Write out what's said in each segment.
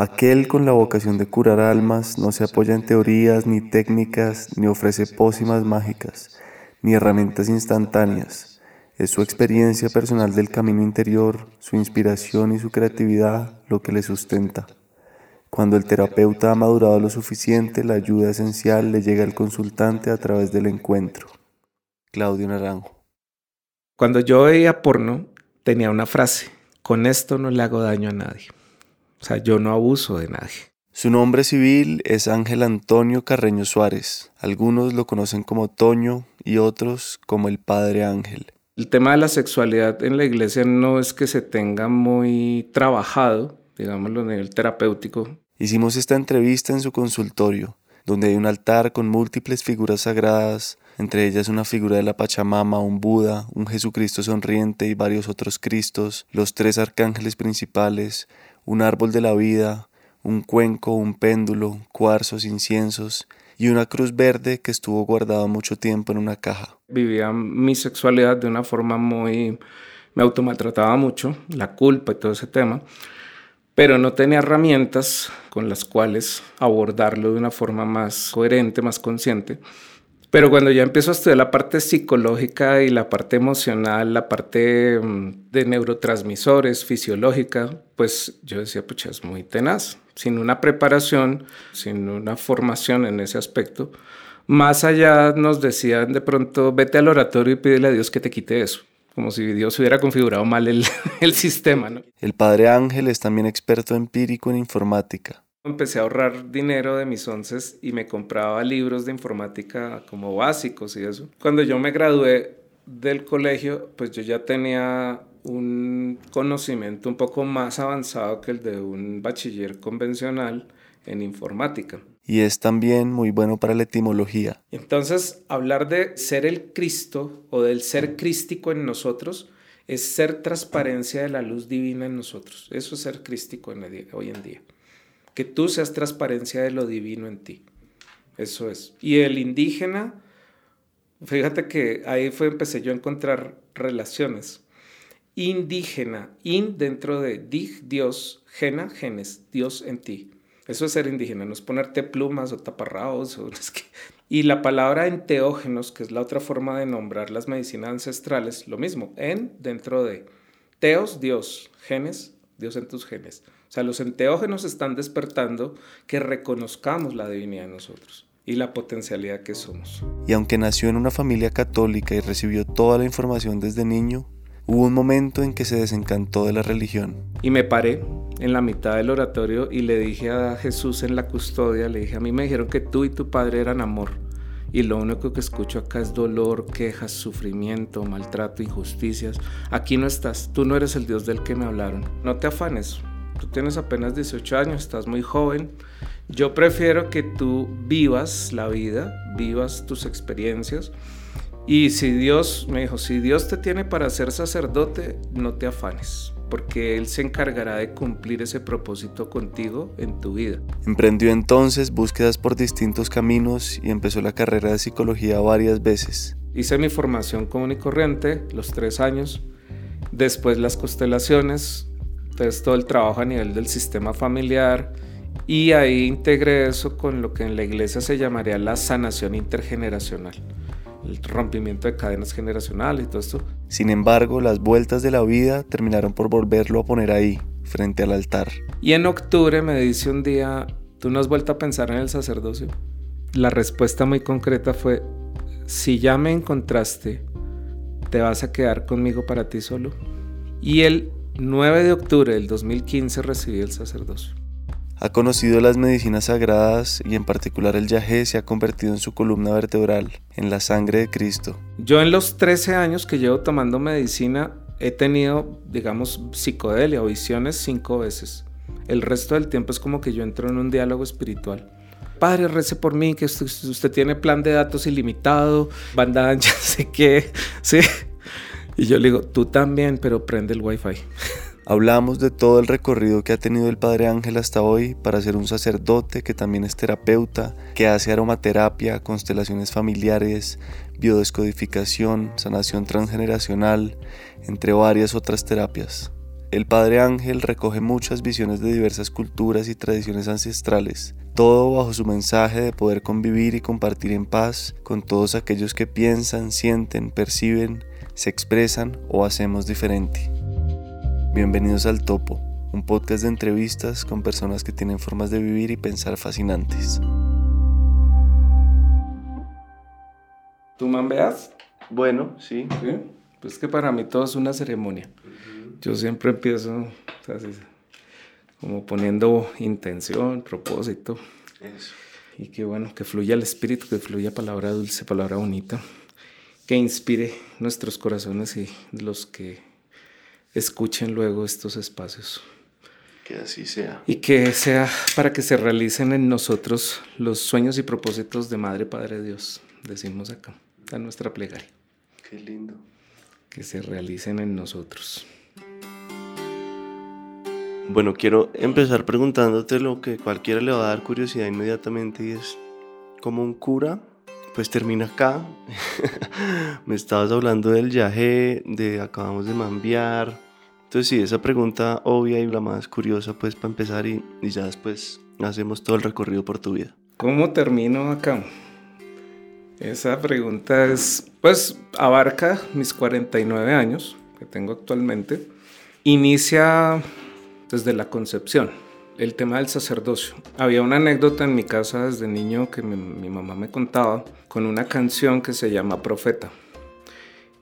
Aquel con la vocación de curar almas no se apoya en teorías ni técnicas, ni ofrece pócimas mágicas, ni herramientas instantáneas. Es su experiencia personal del camino interior, su inspiración y su creatividad lo que le sustenta. Cuando el terapeuta ha madurado lo suficiente, la ayuda esencial le llega al consultante a través del encuentro. Claudio Naranjo. Cuando yo veía porno, tenía una frase, con esto no le hago daño a nadie. O sea, yo no abuso de nadie. Su nombre civil es Ángel Antonio Carreño Suárez. Algunos lo conocen como Toño y otros como el Padre Ángel. El tema de la sexualidad en la iglesia no es que se tenga muy trabajado, digámoslo, a nivel terapéutico. Hicimos esta entrevista en su consultorio, donde hay un altar con múltiples figuras sagradas, entre ellas una figura de la Pachamama, un Buda, un Jesucristo sonriente y varios otros Cristos, los tres arcángeles principales, un árbol de la vida, un cuenco, un péndulo, cuarzos, inciensos y una cruz verde que estuvo guardada mucho tiempo en una caja. Vivía mi sexualidad de una forma muy... me automaltrataba mucho, la culpa y todo ese tema pero no tenía herramientas con las cuales abordarlo de una forma más coherente, más consciente. Pero cuando ya empiezo a estudiar la parte psicológica y la parte emocional, la parte mm, de neurotransmisores, fisiológica, pues yo decía, pucha, es muy tenaz. Sin una preparación, sin una formación en ese aspecto, más allá nos decían de pronto, vete al oratorio y pídele a Dios que te quite eso como si Dios hubiera configurado mal el, sistema. ¿no? El padre Ángel es también experto empírico en informática. Empecé a ahorrar dinero de mis onces y me compraba libros de informática como básicos y eso. Cuando yo me gradué del colegio, pues yo ya tenía un conocimiento un poco más avanzado que el de un bachiller convencional en informática y es también muy bueno para la etimología. Entonces, hablar de ser el Cristo o del ser crístico en nosotros es ser transparencia de la luz divina en nosotros. Eso es ser crístico hoy en día. Que tú seas transparencia de lo divino en ti. Eso es. Y el indígena, fíjate que ahí fue empecé yo a encontrar relaciones. Indígena, in dentro de dig, Dios, gena, genes, Dios en ti. Eso es ser indígena, no es ponerte plumas o taparraos. O, Y la palabra enteógenos, que es la otra forma de nombrar las medicinas ancestrales, lo mismo, en dentro de. Teos, Dios, genes, Dios en tus genes. O sea, los enteógenos están despertando que reconozcamos la divinidad en nosotros y la potencialidad que somos. Y aunque nació en una familia católica y recibió toda la información desde niño, hubo un momento en que se desencantó de la religión. Y me paré en la mitad del oratorio y le dije a Jesús en la custodia, le dije, a mí me dijeron que tú y tu padre eran amor. Y lo único que escucho acá es dolor, quejas, sufrimiento, maltrato, injusticias. Aquí no estás, tú no eres el Dios del que me hablaron. No te afanes, tú tienes apenas 18 años, estás muy joven. Yo prefiero que tú vivas la vida, vivas tus experiencias y si Dios, me dijo, si Dios te tiene para ser sacerdote, no te afanes, porque Él se encargará de cumplir ese propósito contigo en tu vida. Emprendió entonces búsquedas por distintos caminos y empezó la carrera de psicología varias veces. Hice mi formación común y corriente, los tres años, después las constelaciones, entonces todo el trabajo a nivel del sistema familiar, y ahí integré eso con lo que en la iglesia se llamaría la sanación intergeneracional el rompimiento de cadenas generacionales y todo esto. Sin embargo, las vueltas de la vida terminaron por volverlo a poner ahí, frente al altar. Y en octubre me dice un día, ¿tú no has vuelto a pensar en el sacerdocio? La respuesta muy concreta fue, si ya me encontraste, ¿te vas a quedar conmigo para ti solo? Y el 9 de octubre del 2015 recibí el sacerdocio. Ha conocido las medicinas sagradas y en particular el yagé se ha convertido en su columna vertebral, en la sangre de Cristo. Yo en los 13 años que llevo tomando medicina he tenido, digamos, psicodelia o visiones cinco veces. El resto del tiempo es como que yo entro en un diálogo espiritual. Padre, rece por mí, que usted, tiene plan de datos ilimitado, banda ancha, sé qué, sí. Y yo le digo, tú también, pero prende el wifi. Hablamos de todo el recorrido que ha tenido el Padre Ángel hasta hoy para ser un sacerdote que también es terapeuta, que hace aromaterapia, constelaciones familiares, biodescodificación, sanación transgeneracional, entre varias otras terapias. El Padre Ángel recoge muchas visiones de diversas culturas y tradiciones ancestrales, todo bajo su mensaje de poder convivir y compartir en paz con todos aquellos que piensan, sienten, perciben, se expresan o hacemos diferente. Bienvenidos al Topo, un podcast de entrevistas con personas que tienen formas de vivir y pensar fascinantes. ¿Tú mambeas? Bueno, sí. ¿Sí? Pues que para mí todo es una ceremonia. Yo siempre empiezo como poniendo intención, propósito. Eso. Y que bueno, que fluya el espíritu, que fluya palabra dulce, palabra bonita, que inspire nuestros corazones y los que escuchen luego estos espacios. Que así sea. Y que sea para que se realicen en nosotros los sueños y propósitos de Madre, Padre Dios, decimos acá, a nuestra plegaria. Qué lindo. Que se realicen en nosotros. Bueno, quiero empezar preguntándote lo que cualquiera le va a dar curiosidad inmediatamente y es, ¿cómo un cura? Pues termina acá. Me estabas hablando del viaje, de acabamos de mambiar. Entonces sí, esa pregunta obvia y la más curiosa pues para empezar y, y ya después hacemos todo el recorrido por tu vida. ¿Cómo termino acá? Esa pregunta es, pues abarca mis 49 años que tengo actualmente. Inicia desde la concepción, el tema del sacerdocio. Había una anécdota en mi casa desde niño que mi, mamá me contaba con una canción que se llama Profeta.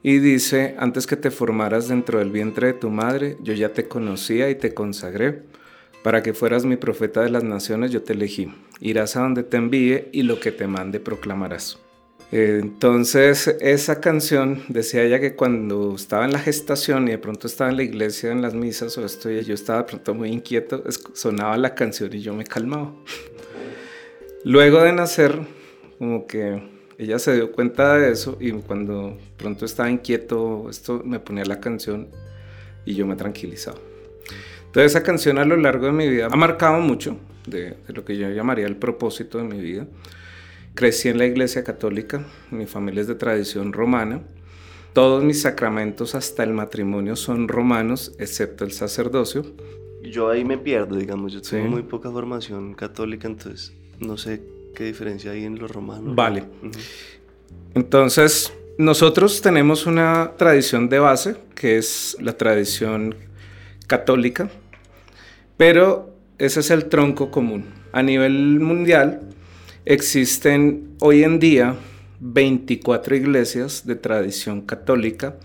Y dice, antes que te formaras dentro del vientre de tu madre, yo ya te conocía y te consagré. Para que fueras mi profeta de las naciones, yo te elegí. Irás a donde te envíe y lo que te mande proclamarás. Entonces, esa canción decía ella que cuando estaba en la gestación y de pronto estaba en la iglesia, en las misas o esto, y yo estaba de pronto muy inquieto, sonaba la canción y yo me calmaba. Luego de nacer, como que ella se dio cuenta de eso y cuando pronto estaba inquieto, esto me ponía la canción y yo me tranquilizaba. Entonces, esa canción a lo largo de mi vida ha marcado mucho de, de lo que yo llamaría el propósito de mi vida. Crecí en la iglesia católica, mi familia es de tradición romana. Todos mis sacramentos hasta el matrimonio son romanos, excepto el sacerdocio. Yo ahí me pierdo, digamos, yo tengo sí. muy poca formación católica, entonces no sé qué diferencia hay en los romanos. Vale. Uh -huh. Entonces, nosotros tenemos una tradición de base, que es la tradición católica, pero ese es el tronco común. A nivel mundial, Existen hoy en día 24 iglesias de tradición católica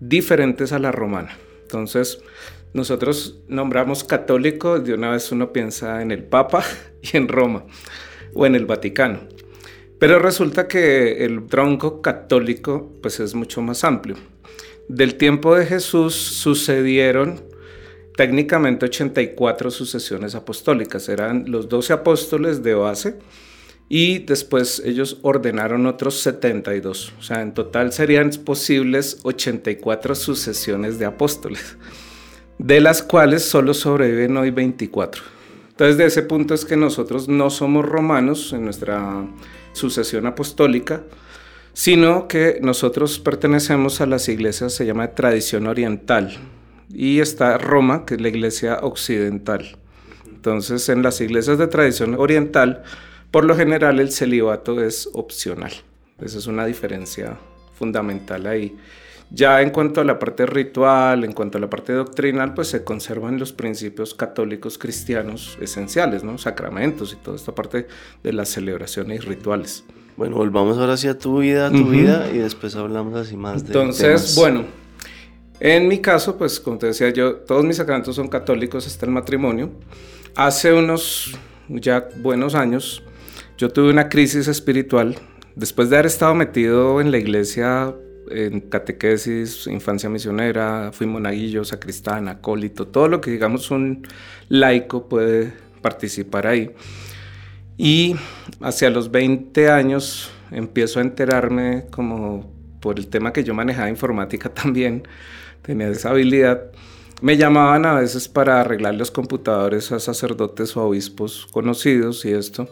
diferentes a la romana. Entonces, nosotros nombramos católico, de una vez uno piensa en el Papa y en Roma o en el Vaticano. Pero resulta que el tronco católico pues es mucho más amplio. Del tiempo de Jesús sucedieron técnicamente 84 sucesiones apostólicas. Eran los 12 apóstoles de base y después ellos ordenaron otros 72. O sea, en total serían posibles 84 sucesiones de apóstoles, de las cuales solo sobreviven hoy 24. Entonces, de ese punto es que nosotros no somos romanos en nuestra sucesión apostólica, sino que nosotros pertenecemos a las iglesias, se llama tradición oriental, y está Roma, que es la iglesia occidental. Entonces, en las iglesias de tradición oriental, por lo general el celibato es opcional. Esa es una diferencia fundamental ahí. Ya en cuanto a la parte ritual, en cuanto a la parte doctrinal, pues se conservan los principios católicos cristianos esenciales, ¿no? Sacramentos y toda esta parte de las celebraciones y rituales. Bueno, volvamos ahora hacia tu vida, tu uh -huh. vida, y después hablamos así más de Entonces, temas. bueno, en mi caso, pues como te decía yo, todos mis sacramentos son católicos hasta el matrimonio. Hace unos ya buenos años, yo tuve una crisis espiritual después de haber estado metido en la iglesia en catequesis, infancia misionera, fui monaguillo, sacristán, acólito, todo lo que digamos un laico puede participar ahí. Y hacia los 20 años empiezo a enterarme como por el tema que yo manejaba informática también, tenía esa habilidad. Me llamaban a veces para arreglar los computadores a sacerdotes o obispos conocidos y esto.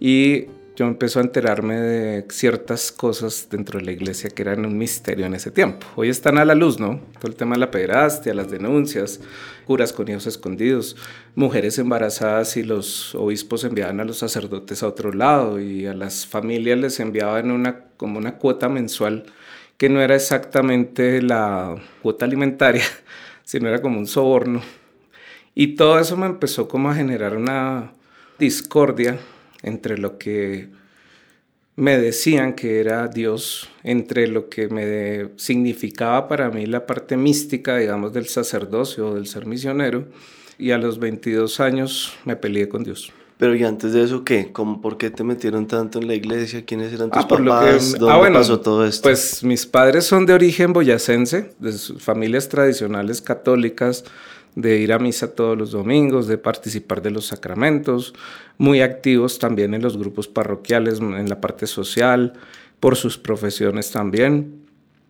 Y yo empecé a enterarme de ciertas cosas dentro de la iglesia que eran un misterio en ese tiempo. Hoy están a la luz, ¿no? Todo el tema de la pederastia, las denuncias, curas con hijos escondidos, mujeres embarazadas y los obispos enviaban a los sacerdotes a otro lado y a las familias les enviaban una, como una cuota mensual que no era exactamente la cuota alimentaria, sino era como un soborno. Y todo eso me empezó como a generar una discordia entre lo que me decían que era Dios, entre lo que me significaba para mí la parte mística, digamos, del sacerdocio o del ser misionero, y a los 22 años me peleé con Dios. Pero y antes de eso, ¿qué? ¿Cómo, ¿Por qué te metieron tanto en la iglesia? ¿Quiénes eran tus ah, papás? ¿Dónde ah, bueno, pasó todo esto? Pues mis padres son de origen boyacense, de sus familias tradicionales católicas, de ir a misa todos los domingos, de participar de los sacramentos, muy activos también en los grupos parroquiales, en la parte social, por sus profesiones también.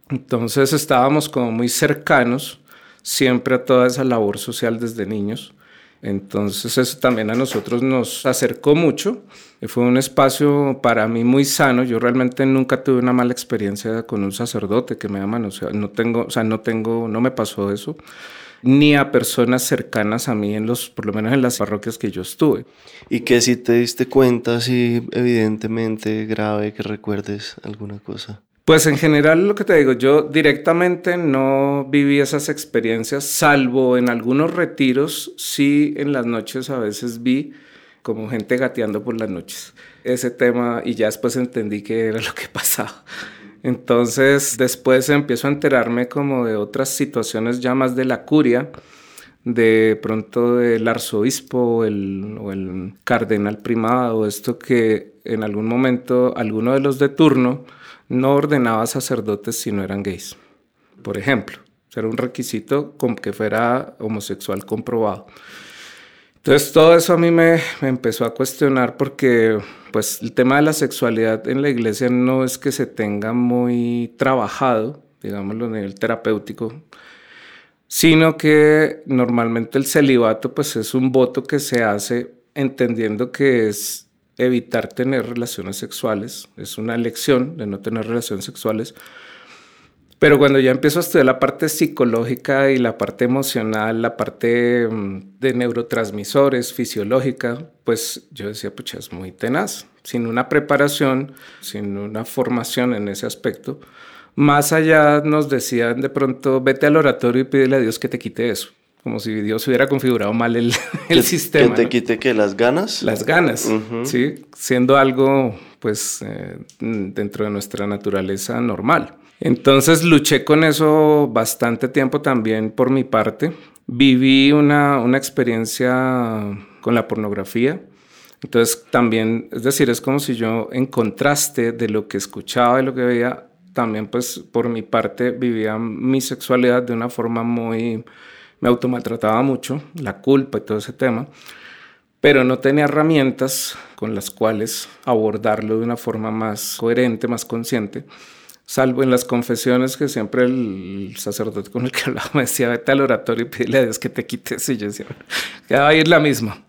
Entonces estábamos como muy cercanos siempre a toda esa labor social desde niños. Entonces eso también a nosotros nos acercó mucho. Fue un espacio para mí muy sano. Yo realmente nunca tuve una mala experiencia con un sacerdote que me ama. O no tengo, o sea, no tengo, no me pasó eso ni a personas cercanas a mí, en los, por lo menos en las parroquias que yo estuve. ¿Y que si te diste cuenta, si evidentemente grave, que recuerdes alguna cosa? Pues en general lo que te digo, yo directamente no viví esas experiencias, salvo en algunos retiros, sí en las noches a veces vi como gente gateando por las noches. Ese tema y ya después entendí que era lo que pasaba. Entonces después empiezo a enterarme como de otras situaciones ya más de la curia, de pronto del arzobispo o el cardenal primado, esto que en algún momento alguno de los de turno no ordenaba sacerdotes si no eran gays, por ejemplo. Era un requisito con que fuera homosexual comprobado. Entonces todo eso a mí me, empezó a cuestionar porque pues el tema de la sexualidad en la iglesia no es que se tenga muy trabajado, digámoslo a nivel terapéutico, sino que normalmente el celibato pues es un voto que se hace entendiendo que es evitar tener relaciones sexuales, es una elección de no tener relaciones sexuales, pero cuando ya empiezo a estudiar la parte psicológica y la parte emocional, la parte mm, de neurotransmisores, fisiológica, pues yo decía, pucha, es muy tenaz. Sin una preparación, sin una formación en ese aspecto, más allá nos decían de pronto, vete al oratorio y pídele a Dios que te quite eso. Como si Dios hubiera configurado mal el, el sistema. ¿Que te quite que las ganas? Las ganas, sí, siendo algo pues eh, dentro de nuestra naturaleza normal. Entonces luché con eso bastante tiempo también por mi parte. Viví una, una experiencia con la pornografía. Entonces también, es decir, es como si yo en contraste de lo que escuchaba y lo que veía, también pues por mi parte vivía mi sexualidad de una forma muy, me automaltrataba mucho, la culpa y todo ese tema, pero no tenía herramientas con las cuales abordarlo de una forma más coherente, más consciente salvo en las confesiones que siempre el sacerdote con el que hablaba me decía, vete al oratorio y pídele a Dios que te quites. Y yo decía, que va a ir la misma.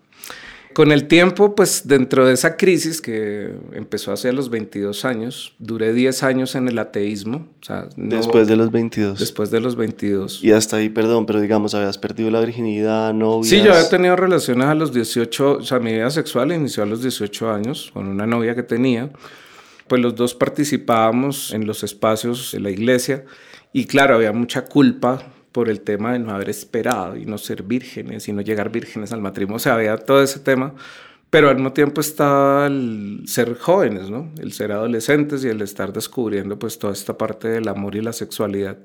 Con el tiempo, pues dentro de esa crisis que empezó hace los 22 años, duré 10 años en el ateísmo. después de los 22. Después de los 22. Y hasta ahí, perdón, pero digamos, habías perdido la virginidad, novias. Sí, yo había tenido relaciones a los 18, o sea, mi vida sexual inició a los 18 años con una novia que tenía pues los dos participábamos en los espacios de la iglesia y claro, había mucha culpa por el tema de no haber esperado y no ser vírgenes y no llegar vírgenes al matrimonio, o sea, había todo ese tema, pero al mismo tiempo estaba el ser jóvenes, ¿no? El ser adolescentes y el estar descubriendo pues toda esta parte del amor y la sexualidad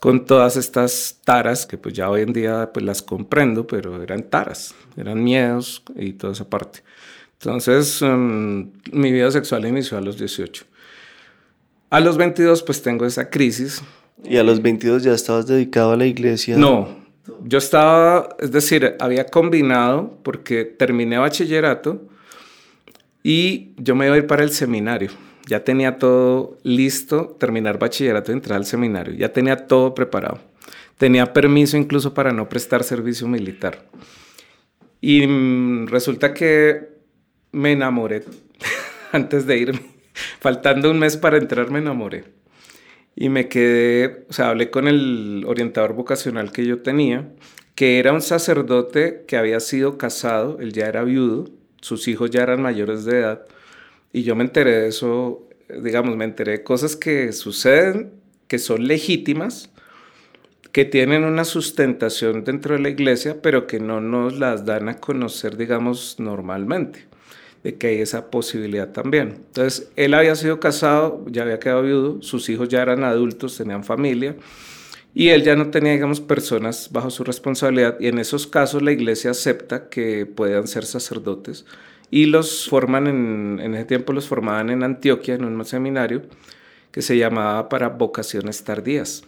con todas estas taras que pues ya hoy en día pues las comprendo, pero eran taras, eran miedos y toda esa parte. Entonces, em, mi vida sexual inició a los 18. A los 22, pues tengo esa crisis. ¿Y a los 22 ya estabas dedicado a la iglesia? No, yo estaba, es decir, había combinado porque terminé bachillerato y yo me iba a ir para el seminario. Ya tenía todo listo, terminar bachillerato y entrar al seminario. Ya tenía todo preparado. Tenía permiso incluso para no prestar servicio militar. Y mm, resulta que me enamoré antes de irme. Faltando un mes para entrar me enamoré. Y me quedé, o sea, hablé con el orientador vocacional que yo tenía, que era un sacerdote que había sido casado, él ya era viudo, sus hijos ya eran mayores de edad, y yo me enteré de eso, digamos, me enteré de cosas que suceden, que son legítimas, que tienen una sustentación dentro de la iglesia, pero que no nos las dan a conocer, digamos, normalmente de que hay esa posibilidad también. Entonces, él había sido casado, ya había quedado viudo, sus hijos ya eran adultos, tenían familia, y él ya no tenía, digamos, personas bajo su responsabilidad, y en esos casos la iglesia acepta que puedan ser sacerdotes, y los forman, en, en ese tiempo los formaban en Antioquia, en un seminario, que se llamaba para vocaciones tardías.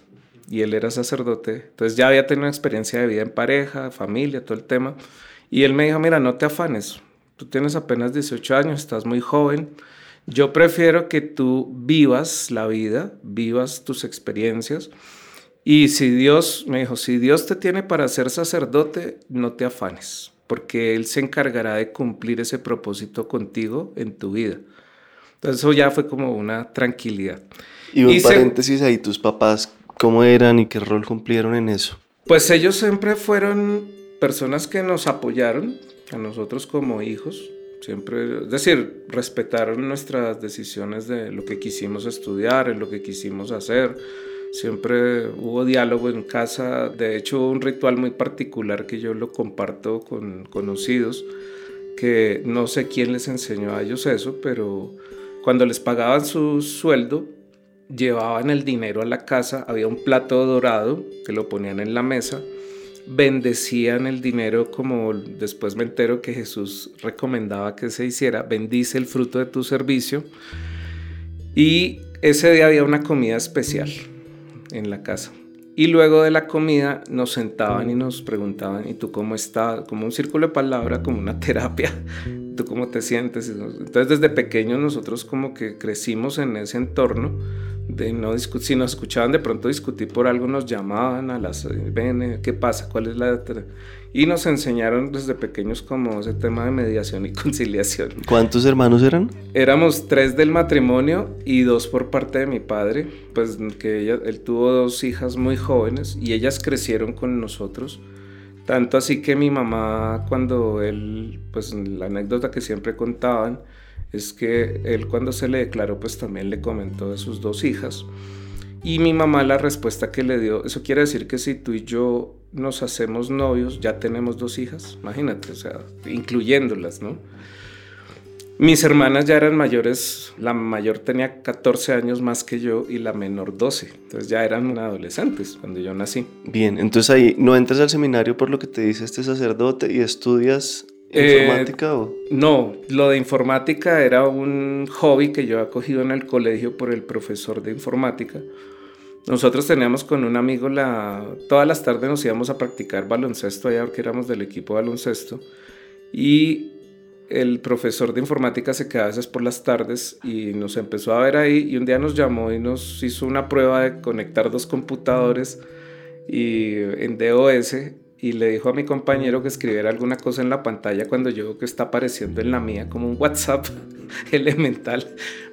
Y él era sacerdote, entonces ya había tenido una experiencia de vida en pareja, familia, todo el tema. Y él me dijo, mira, no te afanes, tú tienes apenas 18 años, estás muy joven. Yo prefiero que tú vivas la vida, vivas tus experiencias. Y si Dios, me dijo, si Dios te tiene para ser sacerdote, no te afanes, porque Él se encargará de cumplir ese propósito contigo en tu vida. Entonces eso ya fue como una tranquilidad. Y un paréntesis ahí, tus papás, ¿cómo eran y qué rol cumplieron en eso? Pues ellos siempre fueron personas que nos apoyaron, a nosotros como hijos, siempre, es decir, respetaron nuestras decisiones de lo que quisimos estudiar, en lo que quisimos hacer. Siempre hubo diálogo en casa, de hecho un ritual muy particular que yo lo comparto con conocidos, que no sé quién les enseñó a ellos eso, pero cuando les pagaban su sueldo, llevaban el dinero a la casa, había un plato dorado que lo ponían en la mesa bendecían el dinero como después me entero que Jesús recomendaba que se hiciera, bendice el fruto de tu servicio. Y ese día había una comida especial en la casa. Y luego de la comida nos sentaban y nos preguntaban, ¿y tú cómo estás? Como un círculo de palabra, como una terapia. ¿Tú cómo te sientes? Entonces desde pequeños nosotros como que crecimos en ese entorno de no si nos escuchaban de pronto discutir por algo, nos llamaban a las, ven, ¿qué pasa? ¿Cuál es la...? Y nos enseñaron desde pequeños como ese tema de mediación y conciliación. ¿Cuántos hermanos eran? Éramos tres del matrimonio y dos por parte de mi padre, pues que ella, él tuvo dos hijas muy jóvenes y ellas crecieron con nosotros. Tanto así que mi mamá, cuando él, pues la anécdota que siempre contaban, es que él cuando se le declaró pues también le comentó de sus dos hijas y mi mamá la respuesta que le dio, eso quiere decir que si tú y yo nos hacemos novios ya tenemos dos hijas, imagínate, o sea, incluyéndolas, ¿no? Mis hermanas ya eran mayores, la mayor tenía 14 años más que yo y la menor 12, entonces ya eran adolescentes cuando yo nací. Bien, entonces ahí no entras al seminario por lo que te dice este sacerdote y estudias ¿Informática eh, o? No, lo de informática era un hobby que yo había cogido en el colegio por el profesor de informática. Nosotros teníamos con un amigo la... Todas las tardes nos íbamos a practicar baloncesto allá porque éramos del equipo de baloncesto. Y el profesor de informática se quedaba a veces por las tardes y nos empezó a ver ahí y un día nos llamó y nos hizo una prueba de conectar dos computadores y en DOS y le dijo a mi compañero que escribiera alguna cosa en la pantalla cuando yo veo que está apareciendo en la mía como un WhatsApp elemental,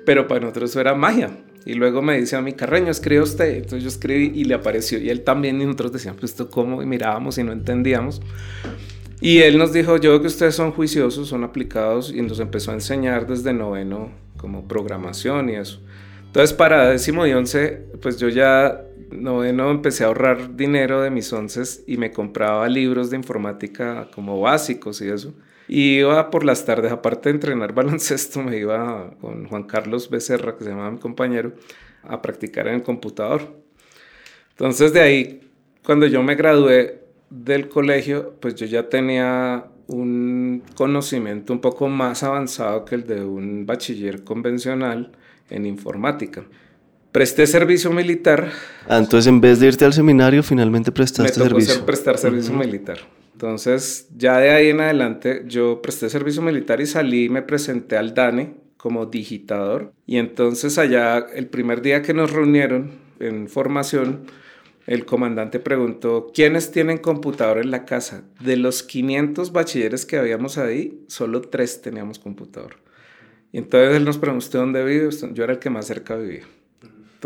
pero para nosotros eso era magia. Y luego me dice a mi Carreño, escribe usted. Entonces yo escribí y le apareció. Y él también, y nosotros decíamos, pues esto cómo, y mirábamos y no entendíamos. Y él nos dijo, yo veo que ustedes son juiciosos, son aplicados, y nos empezó a enseñar desde noveno como programación y eso. Entonces para décimo y once, pues yo ya noveno empecé a ahorrar dinero de mis onces y me compraba libros de informática como básicos y eso. Y iba por las tardes, aparte de entrenar baloncesto, me iba con Juan Carlos Becerra, que se llamaba mi compañero, a practicar en el computador. Entonces de ahí, cuando yo me gradué del colegio, pues yo ya tenía un conocimiento un poco más avanzado que el de un bachiller convencional en informática. Presté servicio militar. Ah, entonces en vez de irte al seminario, finalmente prestaste me tocó servicio. prestar servicio militar. Entonces, ya de ahí en adelante, yo presté servicio militar y salí y me presenté al DANE como digitador. Y entonces allá, el primer día que nos reunieron en formación, el comandante preguntó, ¿quiénes tienen computador en la casa? De los 500 bachilleres que habíamos ahí, solo tres teníamos computador. Y entonces él nos preguntó dónde vive. Yo era el que más cerca vivía.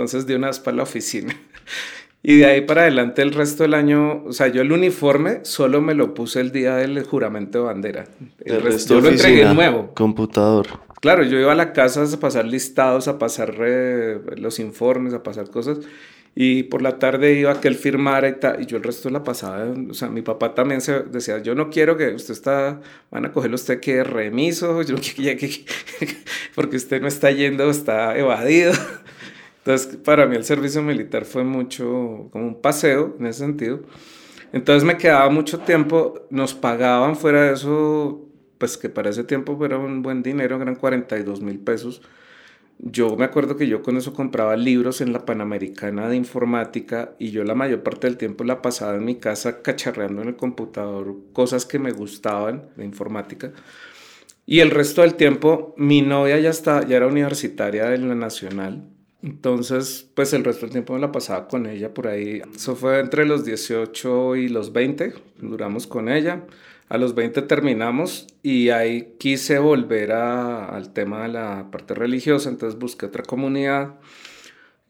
Entonces di una vez para la oficina. Y de ahí para adelante el resto del año, o sea, yo el uniforme solo me lo puse el día del juramento de bandera. El, resto yo lo entregué nuevo. Computador. Claro, yo iba a la casa a pasar listados, a pasar eh, los informes, a pasar cosas. Y por la tarde iba a que él firmara y tal. Y yo el resto la pasaba. O sea, mi papá también se decía, yo no quiero que usted está, van a cogerlo usted que remiso, yo que, que, porque usted no está yendo, está evadido. Entonces, para mí el servicio militar fue mucho como un paseo en ese sentido. Entonces me quedaba mucho tiempo, nos pagaban fuera de eso, pues que para ese tiempo era un buen dinero, eran 42 mil pesos. Yo me acuerdo que yo con eso compraba libros en la Panamericana de informática y yo la mayor parte del tiempo la pasaba en mi casa cacharreando en el computador cosas que me gustaban de informática. Y el resto del tiempo mi novia ya, está, ya era universitaria en la Nacional entonces, pues el resto del tiempo me la pasaba con ella por ahí. Eso fue entre los 18 y los 20, duramos con ella. A los 20 terminamos y ahí quise volver al tema de la parte religiosa, entonces busqué otra comunidad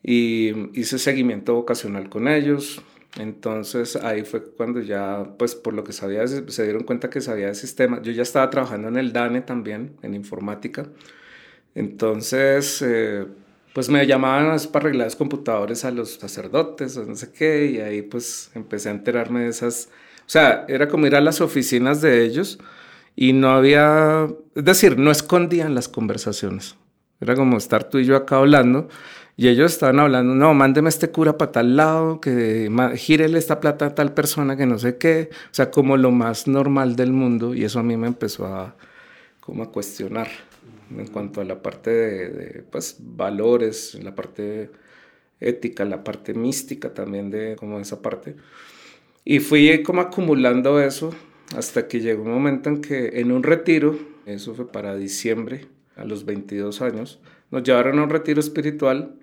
y hice seguimiento vocacional con ellos. Entonces ahí fue cuando ya, pues por lo que sabía, se dieron cuenta que sabía de sistema. Yo ya estaba trabajando en el DANE también, en informática. Entonces, eh, pues me llamaban para arreglar los computadores a los sacerdotes o no sé qué, y ahí pues empecé a enterarme de esas, o sea, era como ir a las oficinas de ellos y no había, es decir, no escondían las conversaciones, era como estar tú y yo acá hablando. Y ellos estaban hablando, no, mándeme este cura para tal lado, que gírele esta plata a tal persona, que no sé qué. O sea, como lo más normal del mundo. Y eso a mí me empezó a, como a cuestionar en cuanto a la parte de, pues, valores, la parte ética, la parte mística también de como esa parte. Y fui como acumulando eso hasta que llegó un momento en que en un retiro, eso fue para diciembre, a los 22 años, nos llevaron a un retiro espiritual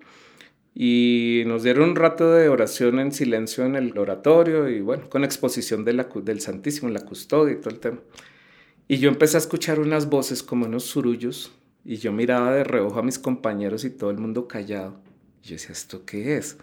y nos dieron un rato de oración en silencio en el oratorio y bueno, con exposición de la, del Santísimo, la custodia y todo el tema. Y yo empecé a escuchar unas voces como unos surullos y yo miraba de reojo a mis compañeros y todo el mundo callado. Y yo decía, ¿esto qué es?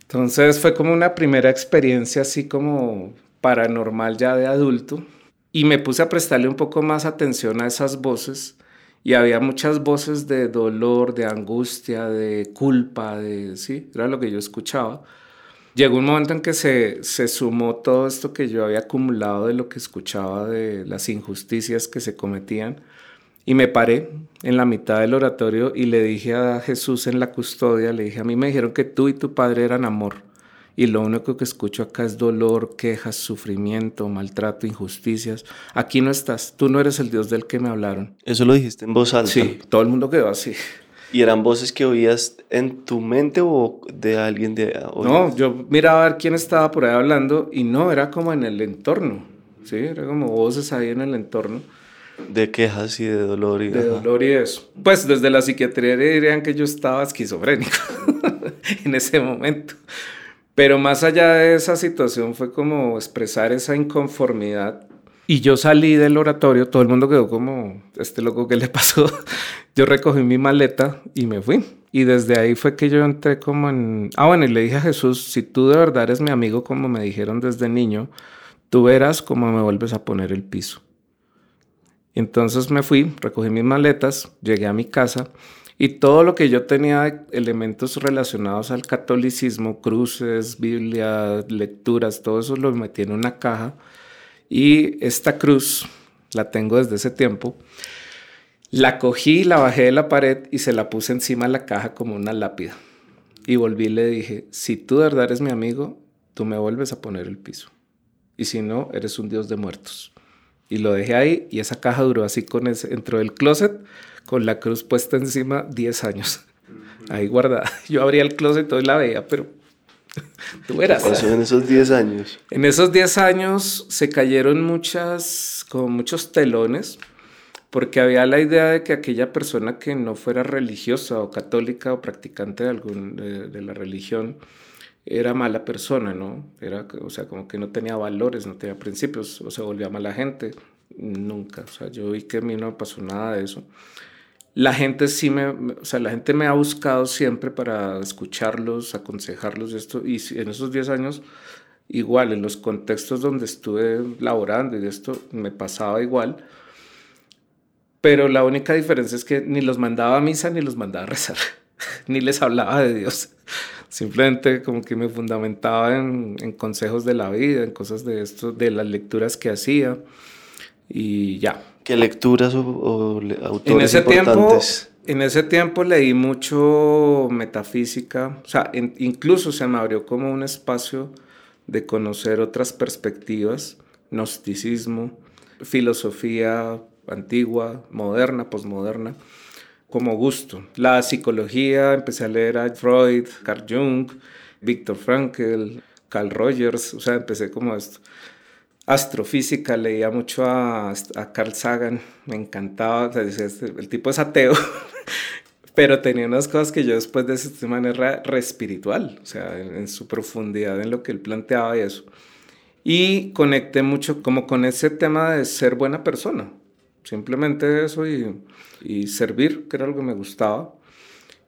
Entonces fue como una primera experiencia así como paranormal ya de adulto. Y me puse a prestarle un poco más atención a esas voces. Y había muchas voces de dolor, de angustia, de culpa, de... Sí, era lo que yo escuchaba. Llegó un momento en que se, se sumó todo esto que yo había acumulado de lo que escuchaba de las injusticias que se cometían y me paré en la mitad del oratorio y le dije a Jesús en la custodia, le dije, a mí me dijeron que tú y tu padre eran amor. Y lo único que escucho acá es dolor, quejas, sufrimiento, maltrato, injusticias. Aquí no estás, tú no eres el Dios del que me hablaron. Eso lo dijiste en voz alta. Sí, todo el mundo quedó así. ¿Y eran voces que oías en tu mente o de alguien de... No, yo miraba a ver quién estaba por ahí hablando y no, era como en el entorno, ¿sí? Era como voces ahí en el entorno. De quejas y de dolor y de dolor y eso. Pues desde la psiquiatría dirían que yo estaba esquizofrénico en ese momento. Pero más allá de esa situación fue como expresar esa inconformidad. Y yo salí del oratorio, todo el mundo quedó como, este loco, ¿qué le pasó? Yo recogí mi maleta y me fui. Y desde ahí fue que yo entré como en... Ah, bueno, y le dije a Jesús, si tú de verdad eres mi amigo, como me dijeron desde niño, tú verás cómo me vuelves a poner el piso. Entonces me fui, recogí mis maletas, llegué a mi casa y todo lo que yo tenía de elementos relacionados al catolicismo, cruces, Biblia, lecturas, todo eso lo metí en una caja y esta cruz la tengo desde ese tiempo. La cogí, la bajé de la pared y se la puse encima de la caja como una lápida. Y volví y le dije, si tú de verdad eres mi amigo, tú me vuelves a poner el piso. Y si no, eres un dios de muertos. Y lo dejé ahí y esa caja duró así con ese, entró del closet con la cruz puesta encima 10 años. Ahí guardada. Yo abría el closet y la veía, pero tú eras. pasó en esos 10 años? En esos 10 años se cayeron muchas, como muchos telones, porque había la idea de que aquella persona que no fuera religiosa o católica o practicante de, algún, de la religión, era mala persona, ¿no? Era, o sea, como que no tenía valores, no tenía principios, o se volvía mala gente. nunca. O sea, yo vi que a mí no me pasó nada de eso. La gente sí me, o sea, la gente me ha buscado siempre para escucharlos, aconsejarlos esto. Y en esos 10 años, igual, en los contextos donde estuve laborando y esto, me pasaba igual. Pero la única diferencia es que ni los mandaba a misa ni los mandaba a rezar, ni les hablaba de Dios. Simplemente como que me fundamentaba en, en consejos de la vida, en cosas de esto, de las lecturas que hacía y ya. ¿Qué lecturas o, autores en ese importantes? Tiempo, en ese tiempo leí mucho metafísica, o sea, incluso se me abrió como un espacio de conocer otras perspectivas, gnosticismo, filosofía antigua, moderna, posmoderna como gusto. La psicología, empecé a leer a Freud, Carl Jung, Viktor Frankl, Carl Rogers, o sea, empecé como esto. Astrofísica, leía mucho a, a Carl Sagan, me encantaba, este, el tipo es ateo, pero tenía unas cosas que yo después de esta manera re espiritual, o sea, en, en, su profundidad en lo que él planteaba y eso. Y conecté mucho como con ese tema de ser buena persona, simplemente eso y, y servir, que era algo que me gustaba.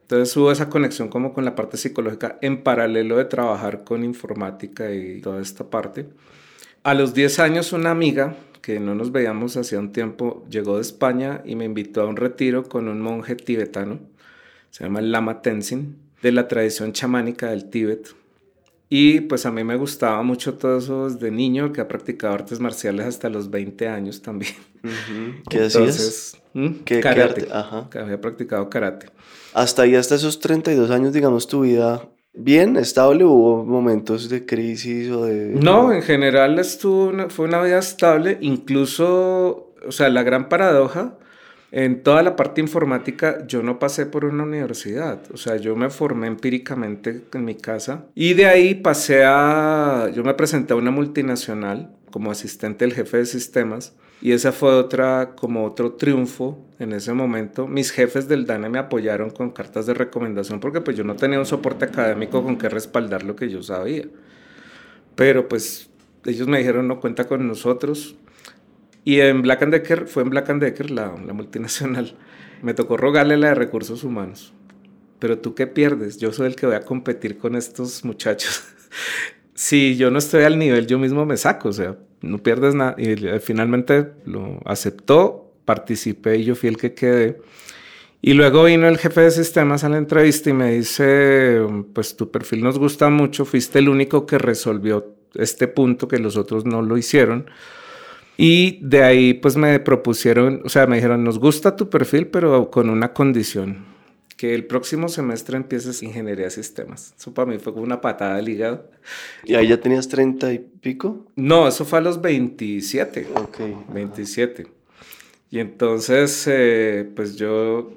Entonces hubo esa conexión como con la parte psicológica en paralelo de trabajar con informática y toda esta parte. A los 10 años una amiga que no nos veíamos hacía un tiempo llegó de España y me invitó a un retiro con un monje tibetano, se llama Lama Tenzin, de la tradición chamánica del Tíbet. Y pues a mí me gustaba mucho todo eso desde niño, que ha practicado artes marciales hasta los 20 años también. ¿Qué Entonces, ¿Mm? ¿Qué, karate. Ajá. Que había practicado karate. Hasta ahí, hasta esos 32 años, digamos, tu vida bien, estable, hubo momentos de crisis o de... No, en general estuvo fue una vida estable, incluso, o sea, la gran paradoja en toda la parte informática yo no pasé por una universidad, o sea, yo me formé empíricamente en mi casa y de ahí pasé a, yo me presenté a una multinacional como asistente del jefe de sistemas y esa fue otra, como otro triunfo en ese momento. Mis jefes del DANE me apoyaron con cartas de recomendación porque pues yo no tenía un soporte académico con que respaldar lo que yo sabía. Pero pues ellos me dijeron no cuenta con nosotros y en Black Decker, fue en Black Decker, la, la multinacional, me tocó rogarle la de recursos humanos. Pero tú qué pierdes? Yo soy el que voy a competir con estos muchachos. si yo no estoy al nivel, yo mismo me saco, o sea, no pierdes nada. Y finalmente lo aceptó, participé y yo fui el que quedé. Y luego vino el jefe de sistemas a la entrevista y me dice, pues tu perfil nos gusta mucho, fuiste el único que resolvió este punto que los otros no lo hicieron. Y de ahí pues me propusieron, o sea, me dijeron, nos gusta tu perfil, pero con una condición, que el próximo semestre empieces ingeniería de sistemas. Eso para mí fue como una patada de hígado. ¿Y ahí ya tenías 30 y pico? No, eso fue a los 27. Ok. 27. Y entonces, eh, pues yo,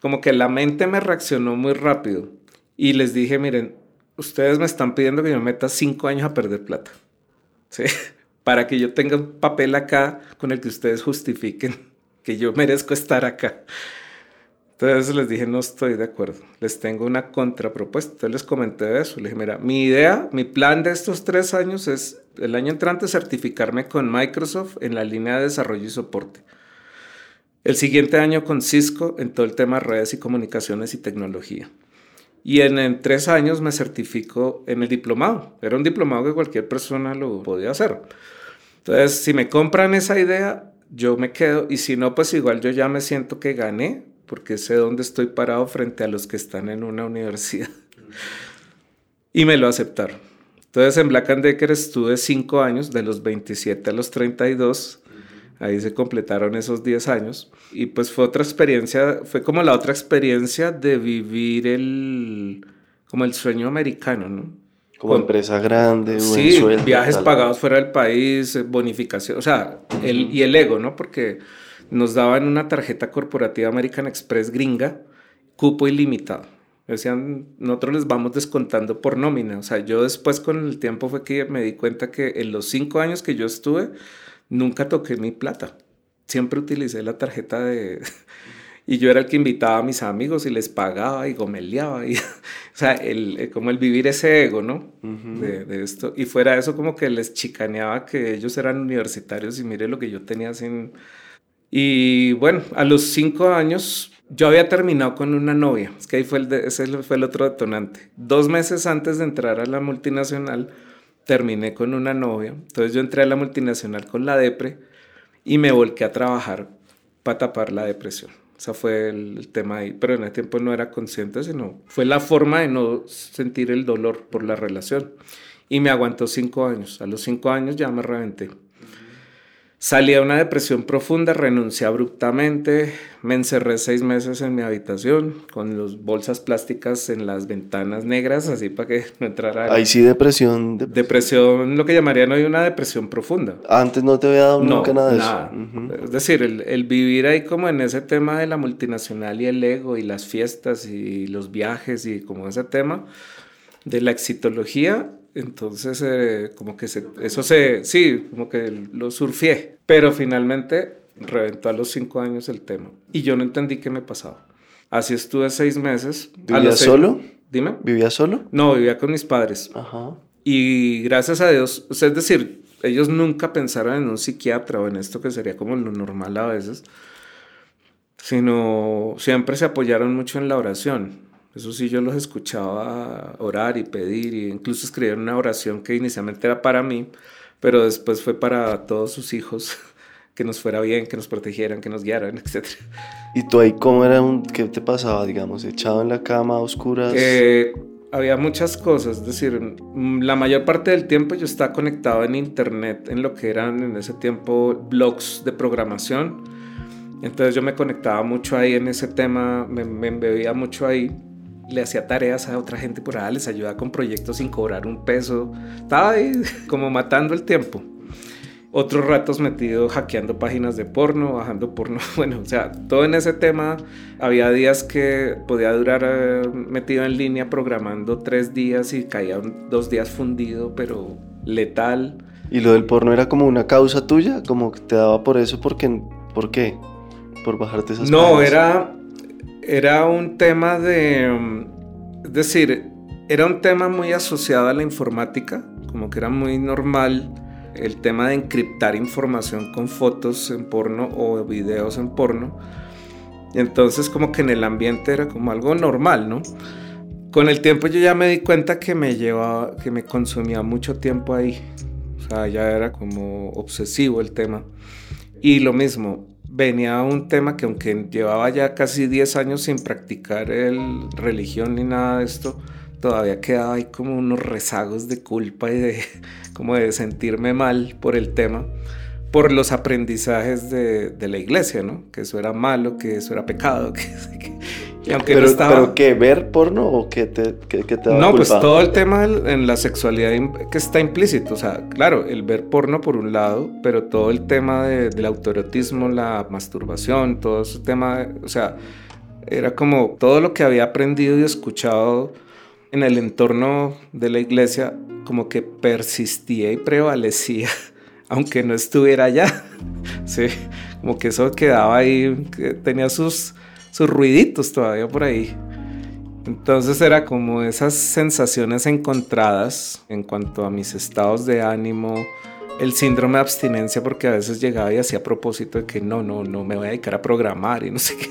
como que la mente me reaccionó muy rápido y les dije, miren, ustedes me están pidiendo que yo meta cinco años a perder plata. ¿Sí? Para que yo tenga un papel acá con el que ustedes justifiquen que yo merezco estar acá. Entonces les dije, no estoy de acuerdo, les tengo una contrapropuesta. Entonces les comenté eso, les dije, mira, mi idea, mi plan de estos tres años es el año entrante certificarme con Microsoft en la línea de desarrollo y soporte. El siguiente año con Cisco en todo el tema de redes y comunicaciones y tecnología. Y en, en, tres años me certifico en el diplomado. Era un diplomado que cualquier persona lo podía hacer. Entonces, si me compran esa idea, yo me quedo. Y si no, pues igual yo ya me siento que gané, porque sé dónde estoy parado frente a los que están en una universidad. y me lo aceptaron. Entonces, en Black Decker estuve cinco años, de los 27 a los 32. Ahí se completaron esos 10 años. Y pues fue otra experiencia, fue como la otra experiencia de vivir el, como el sueño americano, ¿no? Como empresa grande, sí, sueldo, viajes pagados fuera del país, eh, bonificación, o sea, el, y el ego, ¿no? Porque nos daban una tarjeta corporativa American Express gringa, cupo ilimitado. Decían, nosotros les vamos descontando por nómina. O sea, yo después con el tiempo fue que me di cuenta que en los cinco años que yo estuve, nunca toqué mi plata. Siempre utilicé la tarjeta de... Y yo era el que invitaba a mis amigos y les pagaba y gomeleaba. Y, o sea, el, eh, como el vivir ese ego, ¿no? de, de, esto. Y fuera eso como que les chicaneaba que ellos eran universitarios y mire lo que yo tenía sin... Y bueno, a los cinco años yo había terminado con una novia. Es que ahí fue el, ese fue el otro detonante. Dos meses antes de entrar a la multinacional, terminé con una novia. Entonces yo entré a la multinacional con la depre y me volqué a trabajar para tapar la depresión. Ese fue el, tema ahí. Pero en ese tiempo no era consciente, sino fue la forma de no sentir el dolor por la relación. Y me aguantó cinco años. A los cinco años ya me reventé. Salí a una depresión profunda, renuncié abruptamente, me encerré seis meses en mi habitación con las bolsas plásticas en las ventanas negras, así para que no entrara... Ahí sí depresión. Depresión, lo que llamarían hoy una depresión profunda. Antes no te había dado nunca nada de nada. eso. Es decir, el, el, vivir ahí como en ese tema de la multinacional y el ego y las fiestas y los viajes y como ese tema de la excitología, entonces, eh, como que se, eso se, sí, como que lo surfié. Pero finalmente reventó a los cinco años el tema. Y yo no entendí qué me pasaba. Así estuve seis meses. ¿Vivía solo? Dime. ¿Vivía solo? No, vivía con mis padres. Ajá. Y gracias a Dios, es decir, ellos nunca pensaron en un psiquiatra o en esto que sería como lo normal a veces, sino siempre se apoyaron mucho en la oración. Eso sí, yo los escuchaba orar y pedir, e incluso escribir una oración que inicialmente era para mí, pero después fue para todos sus hijos, que nos fuera bien, que nos protegieran, que nos guiaran, etc. ¿Y tú ahí cómo era un, qué te pasaba, digamos, echado en la cama a oscuras? Eh, había muchas cosas, es decir, mm, la mayor parte del tiempo yo estaba conectado en internet, en lo que eran en ese tiempo blogs de programación. Entonces yo me conectaba mucho ahí en ese tema, me, me embebía mucho ahí le hacía tareas a otra gente por allá, les ayudaba con proyectos sin cobrar un peso. Estaba ahí como matando el tiempo. Otros ratos metido hackeando páginas de porno, bajando porno. Bueno, o sea, todo en ese tema. Había días que podía durar eh, metido en línea programando tres días y caía dos días fundido, pero letal. ¿Y lo del porno era como una causa tuya? ¿Como que te daba por eso? ¿Por qué? ¿Por, qué? ¿Por bajarte esas No, era era un tema de, mm, es decir, era un tema muy asociado a la informática, como que era muy normal el tema de encriptar información con fotos en porno o videos en porno. Entonces como que en el ambiente era como algo normal, ¿no? Con el tiempo yo ya me di cuenta que me llevaba, que me consumía mucho tiempo ahí. O sea, ya era como obsesivo el tema. Y lo mismo, venía un tema que aunque llevaba ya casi 10 años sin practicar el religión ni nada de esto, todavía quedaba ahí como unos rezagos de culpa y de como de sentirme mal por el tema, por los aprendizajes de, de la iglesia, ¿no? Que eso era malo, que eso era pecado, que, pero, estaba... ¿qué? ¿Ver porno o qué te, qué, qué te No, pues todo el tema en la sexualidad que está implícito. O sea, claro, el ver porno por un lado, pero todo el tema del autoerotismo, la masturbación, todo ese tema, o sea, era como todo lo que había aprendido y escuchado en el entorno de la iglesia, como que persistía y prevalecía, aunque no estuviera allá. Sí, como que eso quedaba ahí, que tenía sus sus ruiditos todavía por ahí. Entonces era como esas sensaciones encontradas en cuanto a mis estados de ánimo, el síndrome de abstinencia porque a veces llegaba y hacía propósito de que no, no, no me voy a dedicar a programar y no sé qué.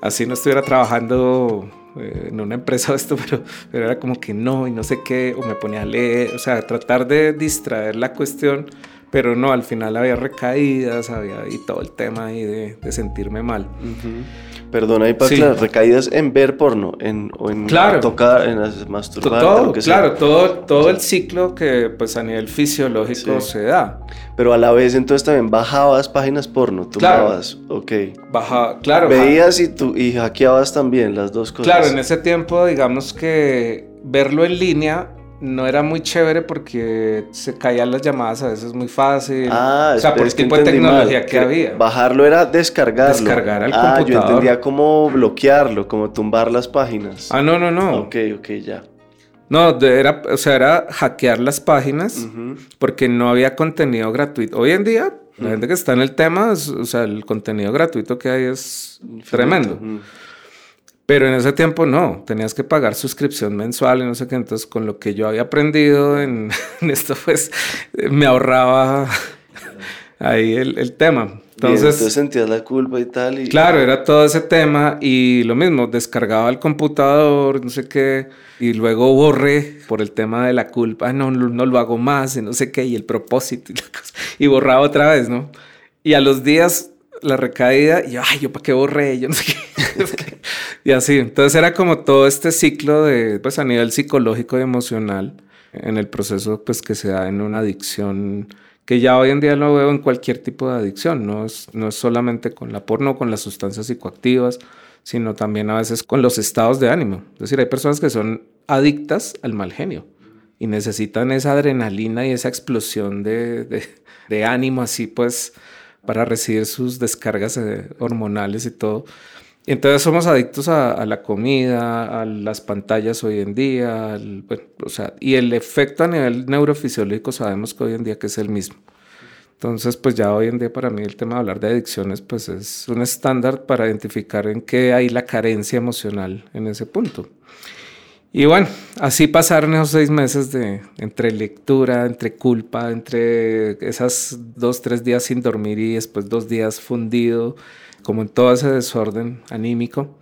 Así no estuviera trabajando eh, en una empresa o esto, pero, era como que no y no sé qué, o me ponía a leer, o sea, tratar de distraer la cuestión, pero no, al final había recaídas, había y todo el tema ahí de, de sentirme mal. Perdona, y para las recaídas en ver porno, en, o en tocar, en masturbar. Todo, claro, todo, todo el ciclo que pues a nivel fisiológico se da. Pero a la vez entonces también bajabas páginas porno, tumbabas, claro. ok. Baja, claro. Veías y, tú, y hackeabas también las dos cosas. Claro, en ese tiempo digamos que verlo en línea no era muy chévere porque se caían las llamadas a veces muy fácil. Ah, o sea, por el tipo de tecnología que, había. Bajarlo era descargarlo. Descargar al ah, yo entendía cómo bloquearlo, como tumbar las páginas. Ah, no, no, no. Ok, ok, ya. No, era, o sea, era hackear las páginas porque no había contenido gratuito. Hoy en día La gente que está en el tema, o sea, el contenido gratuito que hay es tremendo. Pero en ese tiempo no, tenías que pagar suscripción mensual y no sé qué. Entonces, con lo que yo había aprendido en, esto, pues me ahorraba ahí el, el tema. Entonces, sentías la culpa y tal. Y... Claro, era todo ese tema y lo mismo, descargaba el computador, no sé qué, y luego borré por el tema de la culpa, no, no, lo hago más y no sé qué, y el propósito y, la cosa, y borraba otra vez, ¿no? Y a los días la recaída, y yo, ay, yo para qué borré, yo no sé qué. y así, entonces era como todo este ciclo de, pues a nivel psicológico y emocional, en el proceso pues que se da en una adicción que ya hoy en día lo veo en cualquier tipo de adicción, no es, no es solamente con la porno, con las sustancias psicoactivas, sino también a veces con los estados de ánimo. Es decir, hay personas que son adictas al mal genio y necesitan esa adrenalina y esa explosión de, de, de ánimo así pues para recibir sus descargas eh, hormonales y todo. Entonces somos adictos a, la comida, a las pantallas hoy en día, o sea, y el efecto a nivel neurofisiológico sabemos que hoy en día que es el mismo. Entonces, pues ya hoy en día para mí el tema de hablar de adicciones, pues es un estándar para identificar en qué hay la carencia emocional en ese punto. Y bueno, así pasaron esos seis meses de entre lectura, entre culpa, entre esas dos, tres días sin dormir y después dos días fundido como en todo ese desorden anímico.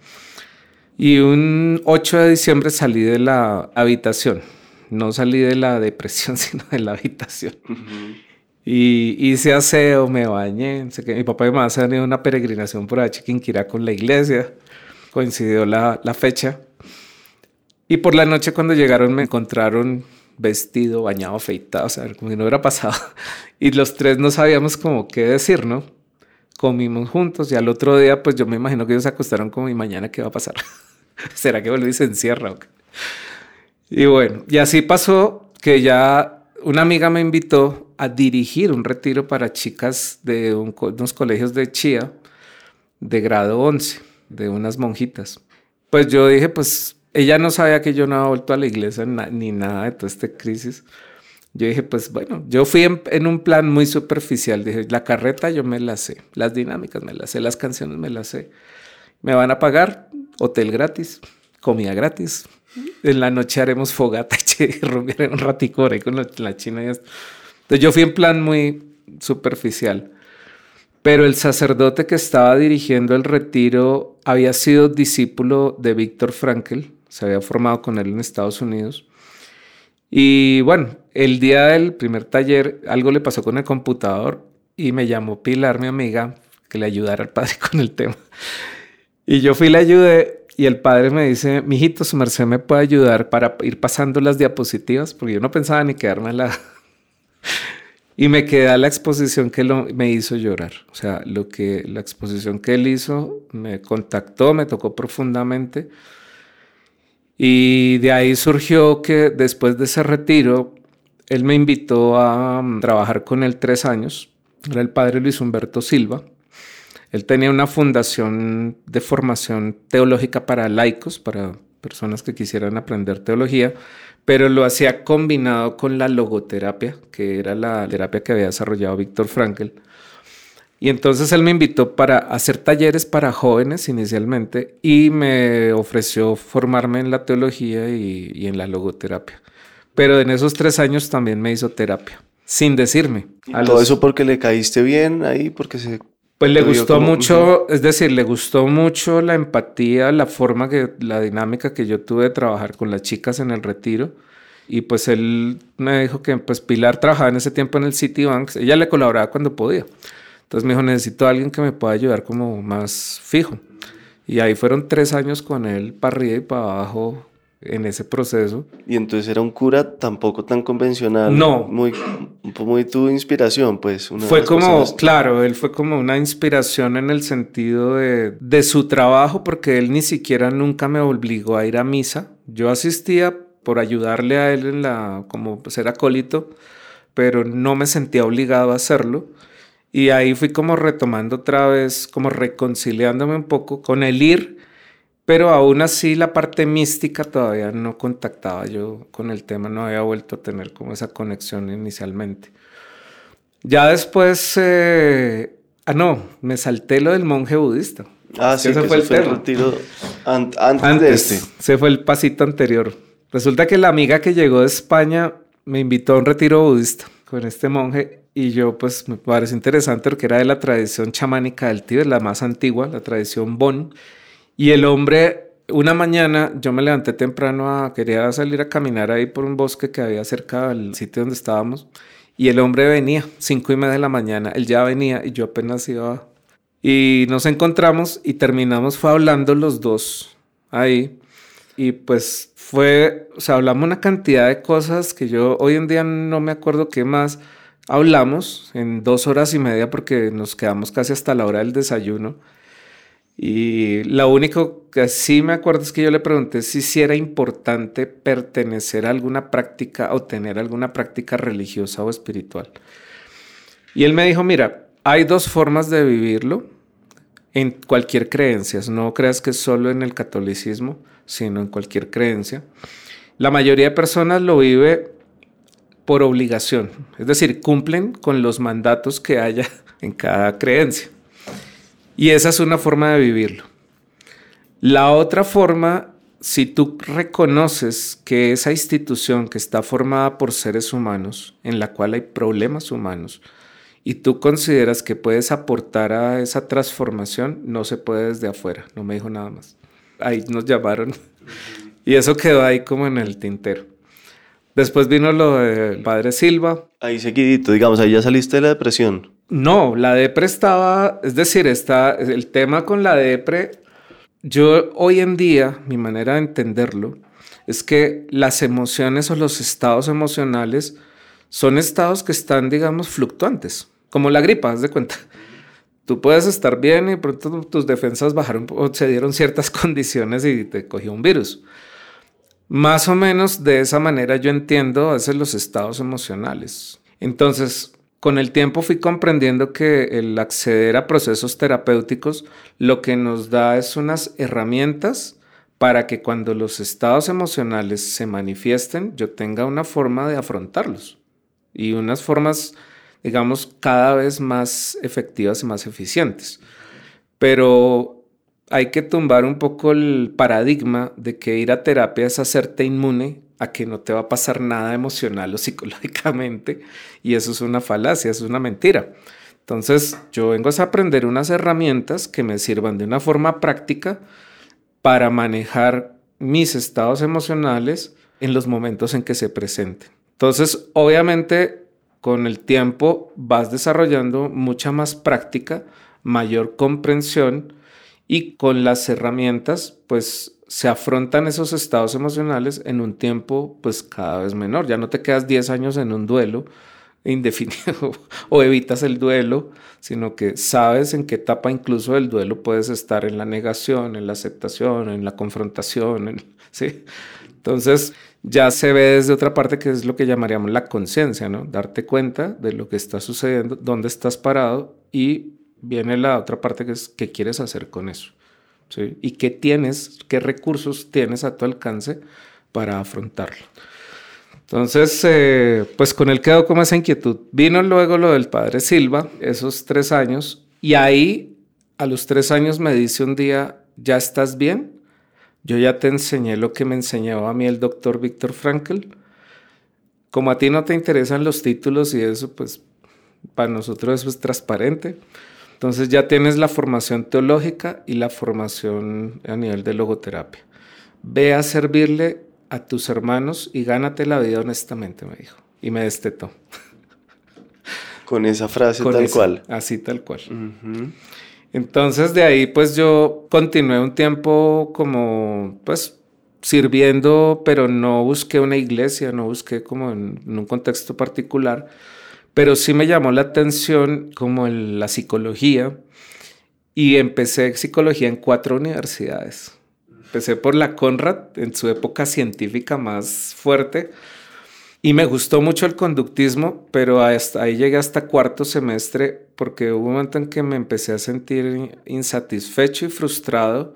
Y un 8 de diciembre salí de la habitación. No salí de la depresión, sino de la habitación. Y hice aseo, me bañé. Que mi papá y mi mamá se han ido a una peregrinación por a Chiquinquirá con la iglesia. Coincidió la, la fecha. Y por la noche cuando llegaron me encontraron vestido, bañado, afeitado, o sea, como si no hubiera pasado. Y los tres no sabíamos cómo qué decir, ¿no? Comimos juntos y al otro día, pues yo me imagino que ellos se acostaron como, ¿y mañana qué va a pasar? ¿Será que vuelve y se encierra? Y bueno, y así pasó que ya una amiga me invitó a dirigir un retiro para chicas de unos colegios de Chía de grado 11, de unas monjitas. Pues yo dije, pues ella no sabía que yo no había vuelto a la iglesia ni nada de toda esta crisis. Yo dije, pues bueno, yo fui en, un plan muy superficial. Dije, la carreta yo me la sé, las dinámicas me las sé, las canciones me las sé. Me van a pagar hotel gratis, comida gratis. En la noche haremos fogata y romper un ratico ahí con la china. Y Entonces yo fui en plan muy superficial. Pero el sacerdote que estaba dirigiendo el retiro había sido discípulo de Víctor Frankl, se había formado con él en Estados Unidos. Y bueno, el día del primer taller algo le pasó con el computador y me llamó Pilar, mi amiga, que le ayudara al padre con el tema. Y yo fui y le ayudé y el padre me dice, mijito, su merced me puede ayudar para ir pasando las diapositivas, porque yo no pensaba ni quedarme la... y me queda la exposición que lo, me hizo llorar. O sea, lo que, la exposición que él hizo me contactó, me tocó profundamente. Y de ahí surgió que después de ese retiro, él me invitó a mm, trabajar con él tres años. Era el padre Luis Humberto Silva. Él tenía una fundación de formación teológica para laicos, para personas que quisieran aprender teología, pero lo hacía combinado con la logoterapia, que era la terapia que había desarrollado Víctor Frankl. Y entonces él me invitó para hacer talleres para jóvenes inicialmente y me ofreció formarme en la teología y, en la logoterapia. Pero en esos tres años también me hizo terapia, sin decirme. todo eso porque le caíste bien ahí, porque se... Pues le gustó mucho, es decir, le gustó mucho la empatía, la forma que, la dinámica que yo tuve de trabajar con las chicas en el retiro. Y pues él me dijo que pues Pilar trabajaba en ese tiempo en el Citibank, ella le colaboraba cuando podía. Entonces me dijo, necesito a alguien que me pueda ayudar como más fijo. Y ahí fueron tres años con él para arriba y para abajo en ese proceso. Y entonces era un cura tampoco tan convencional. No. Muy, muy tu inspiración, pues. fue como, claro, él fue como una inspiración en el sentido de, de su trabajo, porque él ni siquiera nunca me obligó a ir a misa. Yo asistía por ayudarle a él en la, como ser acólito, pero no me sentía obligado a hacerlo. Y ahí fui como retomando otra vez, como reconciliándome un poco con el ir, pero aún así la parte mística todavía no contactaba yo con el tema, no había vuelto a tener como esa conexión inicialmente. Ya después, eh, ah, no, me salté lo del monje budista. Ah, sí, ese fue el, retiro antes, de este. Ese fue el pasito anterior. Resulta que la amiga que llegó de España me invitó a un retiro budista con este monje y yo pues me parece interesante porque era de la tradición chamánica del Tíbet, la más antigua, la tradición Bon. Y el hombre, una mañana yo me levanté temprano quería salir a caminar ahí por un bosque que había cerca del sitio donde estábamos y el hombre venía, cinco y media de la mañana, él ya venía y yo apenas iba y nos encontramos y terminamos fue hablando los dos ahí y pues fue, o sea, hablamos una cantidad de cosas que yo hoy en día no me acuerdo qué más hablamos en dos horas y media porque nos quedamos casi hasta la hora del desayuno. Y lo único que sí me acuerdo es que yo le pregunté si, era importante pertenecer a alguna práctica o tener alguna práctica religiosa o espiritual. Y él me dijo, mira, hay dos formas de vivirlo en cualquier creencia. No creas que solo en el catolicismo sino en cualquier creencia. La mayoría de personas lo vive por obligación, es decir, cumplen con los mandatos que haya en cada creencia. Y esa es una forma de vivirlo. La otra forma, si tú reconoces que esa institución que está formada por seres humanos, en la cual hay problemas humanos, y tú consideras que puedes aportar a esa transformación, no se puede desde afuera, no me dijo nada más ahí nos llamaron. Y eso quedó ahí como en el tintero. Después vino lo del padre Silva. Ahí seguidito, digamos, ahí ya saliste de la depresión. No, la depre estaba, es decir, está el tema con la depre. Yo hoy en día, mi manera de entenderlo, es que las emociones o los estados emocionales son estados que están, digamos, fluctuantes, como la gripa, haz de cuenta. Tú puedes estar bien y pronto tus defensas bajaron o se dieron ciertas condiciones y te cogió un virus. Más o menos de esa manera yo entiendo a veces los estados emocionales. Entonces, con el tiempo fui comprendiendo que el acceder a procesos terapéuticos lo que nos da es unas herramientas para que cuando los estados emocionales se manifiesten, yo tenga una forma de afrontarlos y unas formas digamos, cada vez más efectivas y más eficientes. Pero hay que tumbar un poco el paradigma de que ir a terapia es hacerte inmune a que no te va a pasar nada emocional o psicológicamente. Y eso es una falacia, es una mentira. Entonces, yo vengo a aprender unas herramientas que me sirvan de una forma práctica para manejar mis estados emocionales en los momentos en que se presenten. Entonces, obviamente, con el tiempo vas desarrollando mucha más práctica, mayor comprensión y con las herramientas pues se afrontan esos estados emocionales en un tiempo pues cada vez menor. Ya no te quedas 10 años en un duelo indefinido o evitas el duelo, sino que sabes en qué etapa incluso del duelo puedes estar en la negación, en la aceptación, en la confrontación, ¿sí? Entonces, ya se ve desde otra parte que es lo que llamaríamos la conciencia, ¿no? Darte cuenta de lo que está sucediendo, dónde estás parado y viene la otra parte que es qué quieres hacer con eso, Y qué tienes, qué recursos tienes a tu alcance para afrontarlo. Entonces, eh, pues con él quedó como esa inquietud. Vino luego lo del padre Silva, esos tres años, y ahí a los tres años me dice un día, ¿ya estás bien? Yo ya te enseñé lo que me enseñaba a mí el doctor Víctor Frankl. Como a ti no te interesan los títulos y eso, pues para nosotros eso es transparente. Entonces ya tienes la formación teológica y la formación a nivel de logoterapia. Ve a servirle a tus hermanos y gánate la vida honestamente, me dijo. Y me destetó. Con esa frase tal cual. Así tal cual. Entonces de ahí pues yo continué un tiempo como pues sirviendo, pero no busqué una iglesia, no busqué como en, un contexto particular, pero sí me llamó la atención como la psicología y empecé psicología en cuatro universidades. Empecé por la Conrad en su época científica más fuerte y me gustó mucho el conductismo, pero hasta ahí llegué hasta cuarto semestre porque hubo un momento en que me empecé a sentir insatisfecho y frustrado,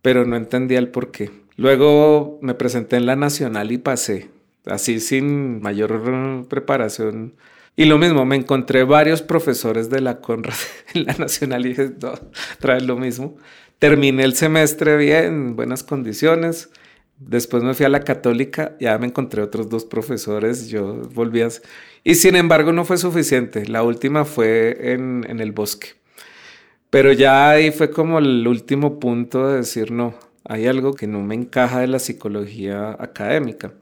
pero no entendía el por qué. Luego me presenté en la Nacional y pasé, así sin mayor preparación. Y lo mismo, me encontré varios profesores de la Conrad en la Nacional y dije, no, trae lo mismo. Terminé el semestre bien, en buenas condiciones. Después me fui a la católica, ya me encontré otros dos profesores, yo volví. Y sin embargo no fue suficiente, la última fue en, en el bosque. Pero ya ahí fue como el último punto de decir, no, hay algo que no me encaja de la psicología académica.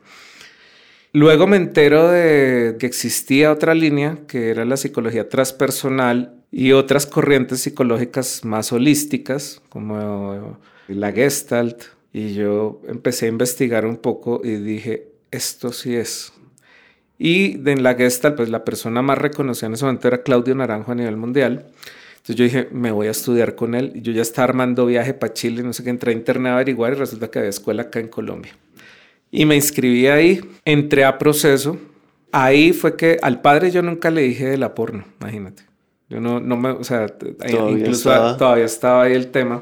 Luego me entero de que existía otra línea, que era la psicología transpersonal y otras corrientes psicológicas más holísticas, como la Gestalt. Y yo empecé a investigar un poco y dije, esto sí es. Y en la Gestalt, pues la persona más reconocida en ese momento era Claudio Naranjo a nivel mundial. Entonces yo dije, me voy a estudiar con él. Yo ya estaba armando viaje para Chile, no sé qué, entré a internet a averiguar y resulta que había escuela acá en Colombia. Y me inscribí ahí, entré a proceso. Ahí fue que al padre yo nunca le dije de la porno, imagínate. Yo no, no me, o sea, todavía incluso estaba. todavía estaba ahí el tema.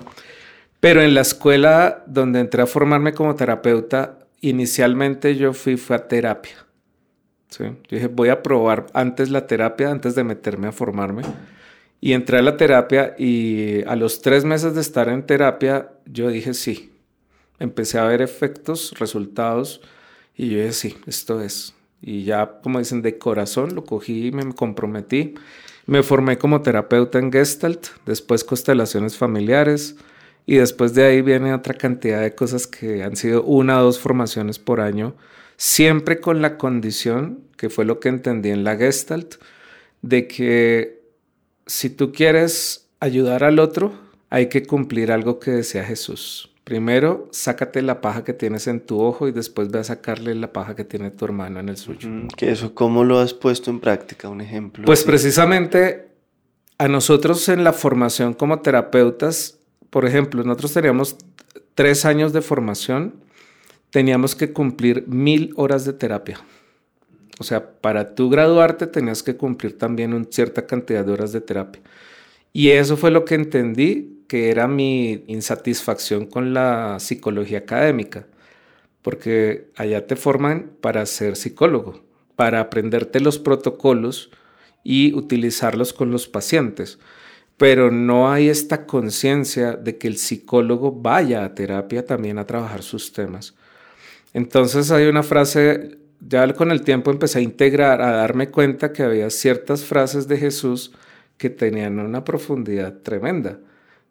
Pero en la escuela donde entré a formarme como terapeuta, inicialmente yo fui fue a terapia. ¿sí? Yo dije, voy a probar antes la terapia, antes de meterme a formarme. Y entré a la terapia y a los tres meses de estar en terapia, yo dije sí. Empecé a ver efectos, resultados y yo dije sí, esto es. Y ya, como dicen, de corazón lo cogí y me comprometí. Me formé como terapeuta en Gestalt, después constelaciones familiares y después de ahí viene otra cantidad de cosas que han sido una o dos formaciones por año, siempre con la condición, que fue lo que entendí en la Gestalt, de que si tú quieres ayudar al otro, hay que cumplir algo que decía Jesús. Primero, sácate la paja que tienes en tu ojo y después ve a sacarle la paja que tiene tu hermano en el suyo. ¿Que eso cómo lo has puesto en práctica? Un ejemplo. Pues precisamente a nosotros en la formación como terapeutas, por ejemplo, nosotros teníamos tres años de formación, teníamos que cumplir mil horas de terapia. O sea, para tú graduarte tenías que cumplir también una cierta cantidad de horas de terapia. Y eso fue lo que entendí que era mi insatisfacción con la psicología académica, porque allá te forman para ser psicólogo, para aprenderte los protocolos y utilizarlos con los pacientes. Pero no hay esta conciencia de que el psicólogo vaya a terapia también a trabajar sus temas. Entonces hay una frase ya con el tiempo empecé a integrar, a darme cuenta que había ciertas frases de Jesús que tenían una profundidad tremenda.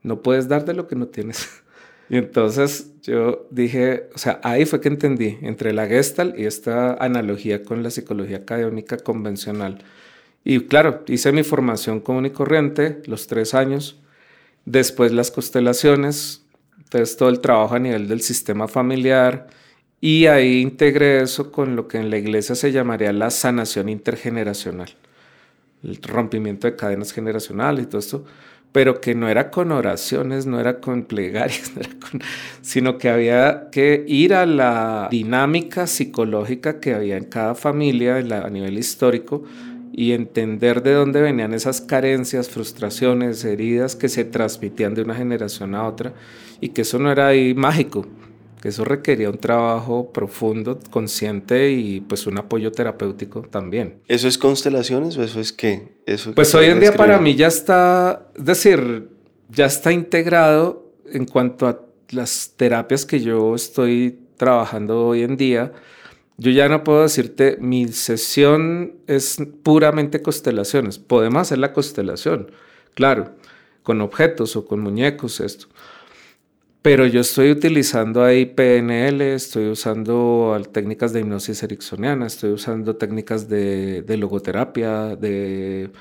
No puedes dar de lo que no tienes. Y entonces yo dije, o sea, ahí fue que entendí entre la Gestalt y esta analogía con la psicología académica convencional. Y claro, hice mi formación común y corriente, los tres años, después las constelaciones, entonces todo el trabajo a nivel del sistema familiar, y ahí integré eso con lo que en la iglesia se llamaría la sanación intergeneracional, el rompimiento de cadenas generacionales y todo esto, pero que no era con oraciones, no era con plegarias, sino que había que ir a la dinámica psicológica que había en cada familia a nivel histórico y entender de dónde venían esas carencias, frustraciones, heridas que se transmitían de una generación a otra y que eso no era ahí mágico, que eso requería un trabajo profundo, consciente y pues un apoyo terapéutico también. ¿Eso es constelaciones o eso es qué? Eso pues hoy en día para mí ya está, es decir, ya está integrado en cuanto a las terapias que yo estoy trabajando hoy en día. Yo ya no puedo decirte, mi sesión es puramente constelaciones. Podemos hacer la constelación, claro, con objetos o con muñecos, esto. Pero yo estoy utilizando ahí PNL, estoy usando técnicas de hipnosis ericksoniana, estoy usando técnicas de, logoterapia, de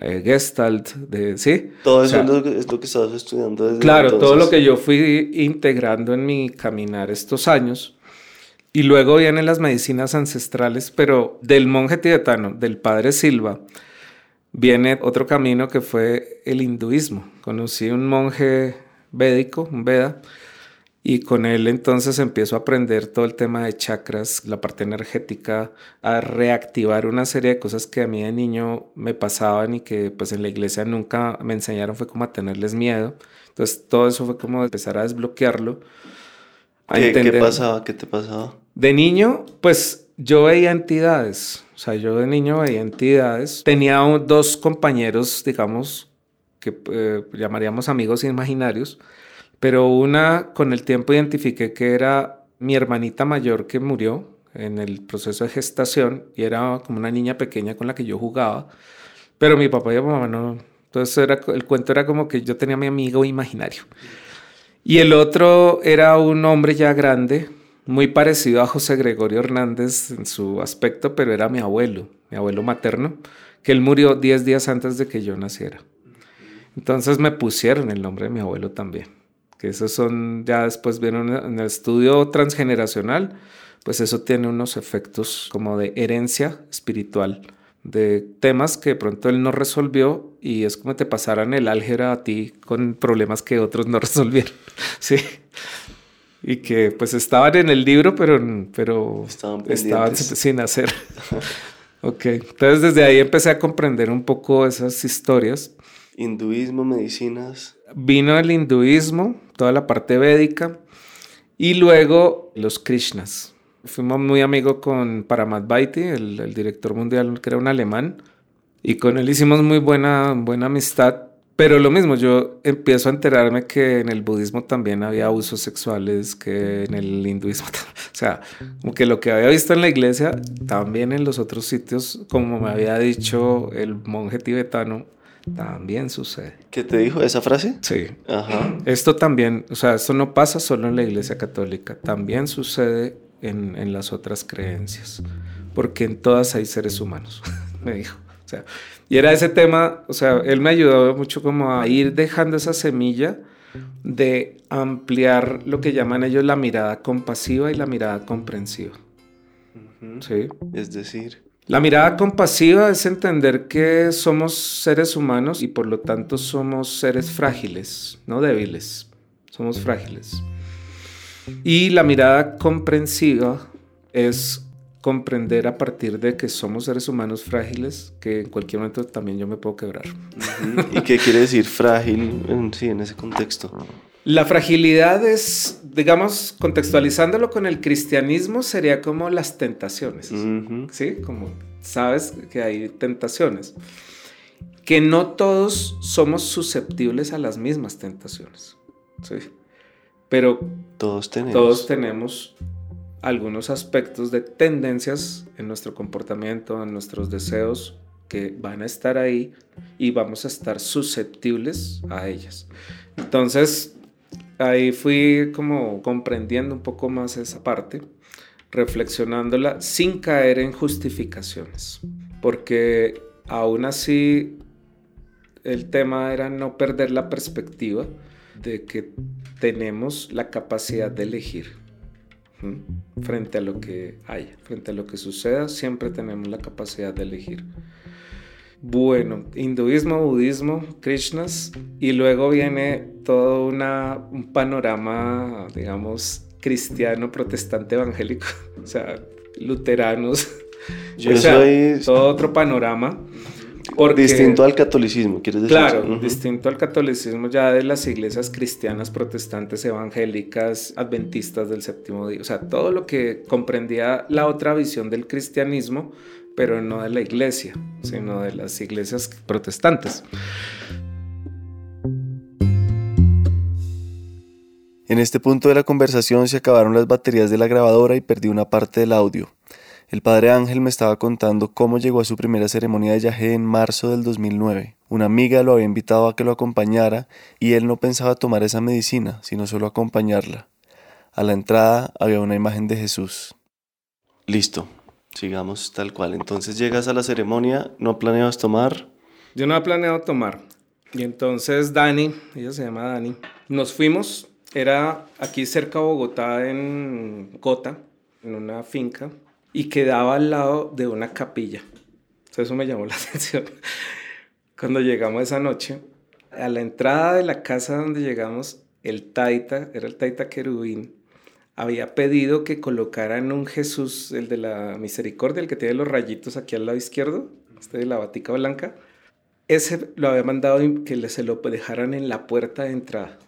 eh, Gestalt, de, ¿sí? Todo eso es, lo que, estabas estudiando desde Claro, todo lo que yo fui integrando en mi caminar estos años. Y luego vienen las medicinas ancestrales, pero del monje tibetano, del padre Silva, viene otro camino que fue el hinduismo. Conocí un monje védico, un Veda, y con él entonces empiezo a aprender todo el tema de chakras, la parte energética, a reactivar una serie de cosas que a mí de niño me pasaban y que pues en la iglesia nunca me enseñaron, fue como a tenerles miedo. Entonces todo eso fue como empezar a desbloquearlo. ¿Qué, ¿Qué pasaba? ¿Qué te pasaba? De niño, pues yo veía entidades, o sea, yo de niño veía entidades. Tenía dos compañeros, digamos, que eh, llamaríamos amigos imaginarios, pero una con el tiempo identifiqué que era mi hermanita mayor que murió en el proceso de gestación y era como una niña pequeña con la que yo jugaba, pero mi papá y mi mamá no. Entonces era, el cuento era como que yo tenía mi amigo imaginario. Y el otro era un hombre ya grande, muy parecido a José Gregorio Hernández en su aspecto, pero era mi abuelo, mi abuelo materno, que él murió 10 días antes de que yo naciera. Entonces me pusieron el nombre de mi abuelo también, que esos son, ya después vieron en el estudio transgeneracional, pues eso tiene unos efectos como de herencia espiritual, de temas que de pronto él no resolvió y es como te pasaran el álgebra a ti con problemas que otros no resolvieron. sí y que pues estaban en el libro, pero, pero estaban, sin hacer. ok, entonces desde ahí empecé a comprender un poco esas historias. Hinduismo, medicinas. Vino el hinduismo, toda la parte védica, y luego los Krishnas. Fuimos muy amigos con Paramat Baiti, el, el director mundial que era un alemán, y con él hicimos muy buena, buena amistad pero lo mismo, yo empiezo a enterarme que en el budismo también había abusos sexuales, que en el hinduismo, o sea, como que lo que había visto en la iglesia, también en los otros sitios, como me había dicho el monje tibetano, también sucede. ¿Qué te dijo esa frase? Sí. Ajá. Esto también, o sea, esto no pasa solo en la iglesia católica, también sucede en, en las otras creencias, porque en todas hay seres humanos, me dijo. O sea, y era ese tema, o sea, él me ayudó mucho como a ir dejando esa semilla de ampliar lo que llaman ellos la mirada compasiva y la mirada comprensiva. Sí. Es decir. La mirada compasiva es entender que somos seres humanos y por lo tanto somos seres frágiles, no débiles. Somos frágiles. Y la mirada comprensiva es comprender a partir de que somos seres humanos frágiles, que en cualquier momento también yo me puedo quebrar. ¿Y qué quiere decir frágil en, sí, en ese contexto? La fragilidad es, digamos, contextualizándolo con el cristianismo, sería como las tentaciones. ¿Sí? Como sabes que hay tentaciones. Que no todos somos susceptibles a las mismas tentaciones. ¿Sí? Pero todos tenemos. Todos tenemos algunos aspectos de tendencias en nuestro comportamiento, en nuestros deseos que van a estar ahí y vamos a estar susceptibles a ellas. Entonces, ahí fui como comprendiendo un poco más esa parte, reflexionándola sin caer en justificaciones, porque aún así el tema era no perder la perspectiva de que tenemos la capacidad de elegir frente a lo que haya, frente a lo que suceda, siempre tenemos la capacidad de elegir. Bueno, hinduismo, budismo, Krishnas, y luego viene todo una, un panorama, digamos, cristiano, protestante, evangélico, o sea, luteranos, Yo soy... todo otro panorama distinto al catolicismo, ¿quieres decir? Claro, distinto al catolicismo ya de las iglesias cristianas, protestantes, evangélicas, adventistas del séptimo día. O sea, todo lo que comprendía la otra visión del cristianismo, pero no de la iglesia, sino de las iglesias protestantes. En este punto de la conversación se acabaron las baterías de la grabadora y perdí una parte del audio. El padre Ángel me estaba contando cómo llegó a su primera ceremonia de yagé en marzo del 2009. Una amiga lo había invitado a que lo acompañara y él no pensaba tomar esa medicina, sino solo acompañarla. A la entrada había una imagen de Jesús. Listo, sigamos tal cual. Entonces llegas a la ceremonia, ¿no planeabas tomar? Yo no he planeado tomar. Y entonces Dani, ella se llama Dani, nos fuimos, era aquí cerca de Bogotá, en Cota, en una finca, y quedaba al lado de una capilla. eso me llamó la atención. Cuando llegamos esa noche, a la entrada de la casa donde llegamos, el taita, era el taita querubín, había pedido que colocaran un Jesús, el de la misericordia, el que tiene los rayitos aquí al lado izquierdo, este de la batica blanca. Ese lo había mandado que se lo dejaran en la puerta de entrada.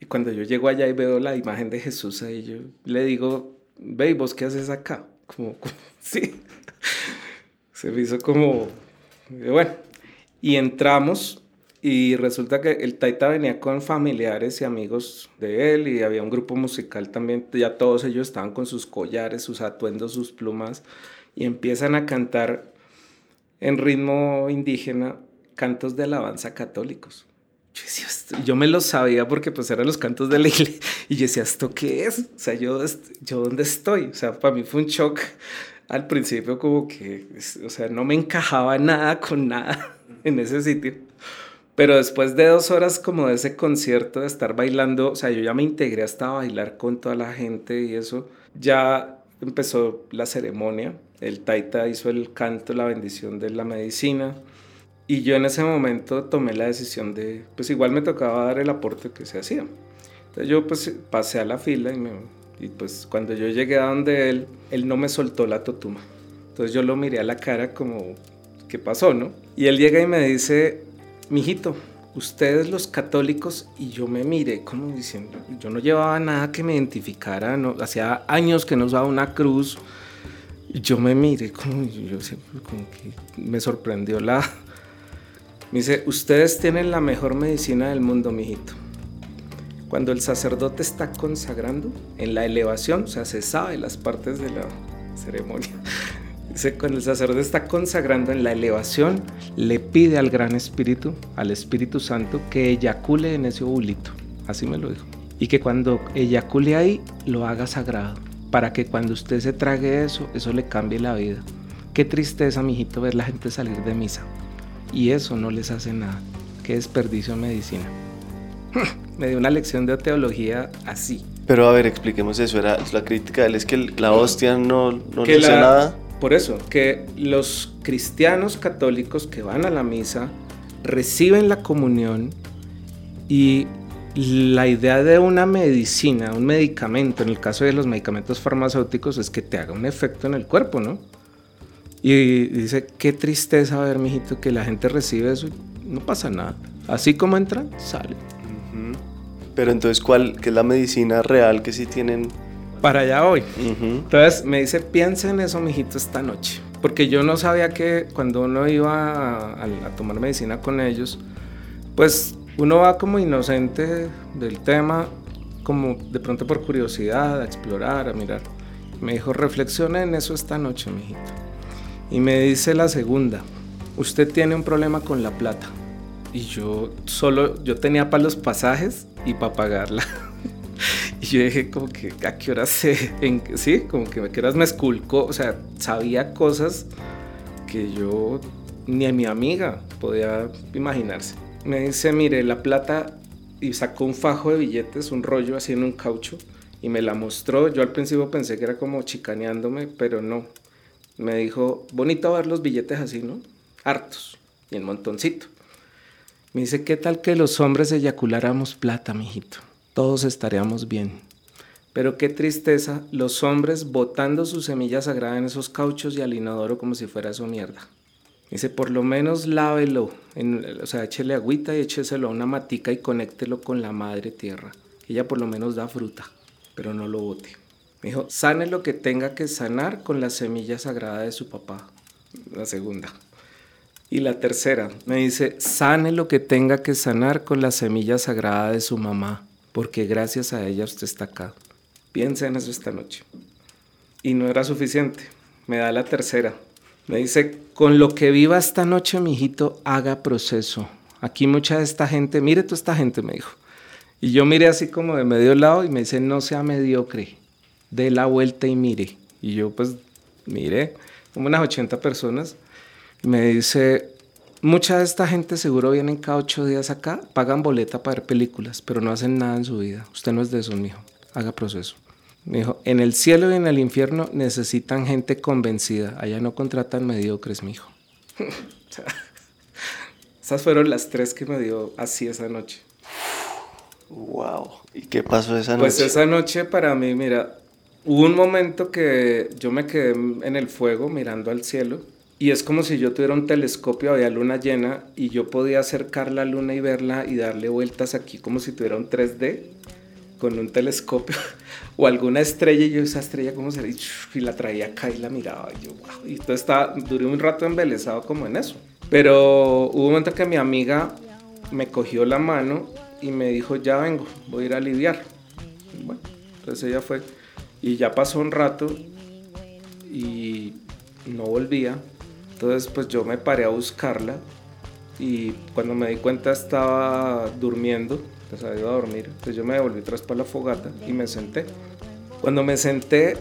Y cuando yo llego allá y veo la imagen de Jesús ahí, yo le digo, ve, ¿vos qué haces acá? como, sí. Se me hizo como, bueno. Y entramos y resulta que el Taita venía con familiares y amigos de él y había un grupo musical también, ya todos ellos estaban con sus collares, sus atuendos, sus plumas y empiezan a cantar en ritmo indígena cantos de alabanza católicos. Yo, yo me lo sabía porque pues eran los cantos de la iglesia y yo decía, ¿esto qué es? O sea, yo, yo dónde estoy? O sea, para mí fue un shock al principio como que, o sea, no me encajaba nada con nada en ese sitio. Pero después de dos horas como de ese concierto, de estar bailando, o sea, yo ya me integré hasta bailar con toda la gente y eso, ya empezó la ceremonia. El taita hizo el canto, la bendición de la medicina. Y yo en ese momento tomé la decisión de, pues igual me tocaba dar el aporte que se hacía. Entonces yo pues pasé a la fila y, me, y pues cuando yo llegué a donde él, él no me soltó la totuma. Entonces yo lo miré a la cara como, ¿qué pasó, no? Y él llega y me dice, mijito, ustedes los católicos, y yo me miré como diciendo, yo no llevaba nada que me identificara, hacía años que no usaba una cruz, y yo me miré como, yo, como que me sorprendió la, me dice, ustedes tienen la mejor medicina del mundo, mijito. Cuando el sacerdote está consagrando en la elevación, o sea, se sabe las partes de la ceremonia. Cuando el sacerdote está consagrando en la elevación, le pide al Gran Espíritu, al Espíritu Santo, que eyacule en ese ovulito. Así me lo dijo. Y que cuando eyacule ahí, lo haga sagrado. Para que cuando usted se trague eso, eso le cambie la vida. Qué tristeza, mijito, ver la gente salir de misa y eso no les hace nada. Qué desperdicio en medicina. Me dio una lección de teología así. Pero a ver, expliquemos eso. Era la crítica de él es que la hostia no, no le hace nada. Por eso, que los cristianos católicos que van a la misa reciben la comunión y la idea de una medicina, un medicamento, en el caso de los medicamentos farmacéuticos, es que te haga un efecto en el cuerpo, ¿no? Y dice, qué tristeza ver, mijito, que la gente recibe eso no pasa nada. Así como entran, salen. Pero entonces, ¿cuál que es la medicina real que sí tienen? Para allá hoy. Entonces me dice, piensa en eso, mijito, esta noche. Porque yo no sabía que cuando uno iba a, tomar medicina con ellos, pues uno va como inocente del tema, como de pronto por curiosidad, a explorar, a mirar. Me dijo, reflexiona en eso esta noche, mijito. Y me dice la segunda, usted tiene un problema con la plata. Y yo solo, yo tenía para los pasajes y para pagarla. y yo dije como que a qué horas se, en, sí, como que a qué horas me esculcó, o sea, sabía cosas que yo ni a mi amiga podía imaginarse. Me dice, mire, la plata, y sacó un fajo de billetes, un rollo así en un caucho, y me la mostró. Yo al principio pensé que era como chicaneándome, pero no me dijo, bonito ver los billetes así, ¿no? Hartos y en montoncito. Me dice, ¿qué tal que los hombres eyaculáramos plata, mijito? Todos estaríamos bien. Pero qué tristeza, los hombres botando su semilla sagrada en esos cauchos y al inodoro como si fuera su mierda. Dice, por lo menos lávelo, o sea, échele agüita y écheselo a una matica y conéctelo con la madre tierra. Ella por lo menos da fruta, pero no lo bote. Me dijo, sane lo que tenga que sanar con la semilla sagrada de su papá. La segunda. Y la tercera, me dice, sane lo que tenga que sanar con la semilla sagrada de su mamá, porque gracias a ella usted está acá. Piensa en eso esta noche. Y no era suficiente. Me da la tercera. Me dice, con lo que viva esta noche, mi hijito, haga proceso. Aquí mucha de esta gente, mire toda esta gente, me dijo. Y yo miré así como de medio lado y me dice, no sea mediocre dé la vuelta y mire. Y yo pues mire, como unas 80 personas. Me dice, mucha de esta gente seguro vienen cada ocho días acá, pagan boleta para ver películas, pero no hacen nada en su vida. Usted no es de eso, mijo. Haga proceso. Me dijo, en el cielo y en el infierno necesitan gente convencida. Allá no contratan mediocres, mijo. Esas fueron las tres que me dio así esa noche. Wow. ¿Y qué pasó esa pues noche? Pues esa noche para mí, mira, Hubo un momento que yo me quedé en el fuego mirando al cielo y es como si yo tuviera un telescopio, había luna llena y yo podía acercar la luna y verla y darle vueltas aquí como si tuviera un 3D con un telescopio o alguna estrella. Y yo esa estrella como se y la traía acá y la miraba y yo wow. y entonces estaba duré un rato embelesado como en eso. Pero hubo un momento que mi amiga me cogió la mano y me dijo ya vengo voy a ir a aliviar bueno entonces ella fue y ya pasó un rato y no volvía entonces pues yo me paré a buscarla y cuando me di cuenta estaba durmiendo pues había ido a dormir. Entonces yo me devolví tras para la fogata y me senté. Cuando me senté,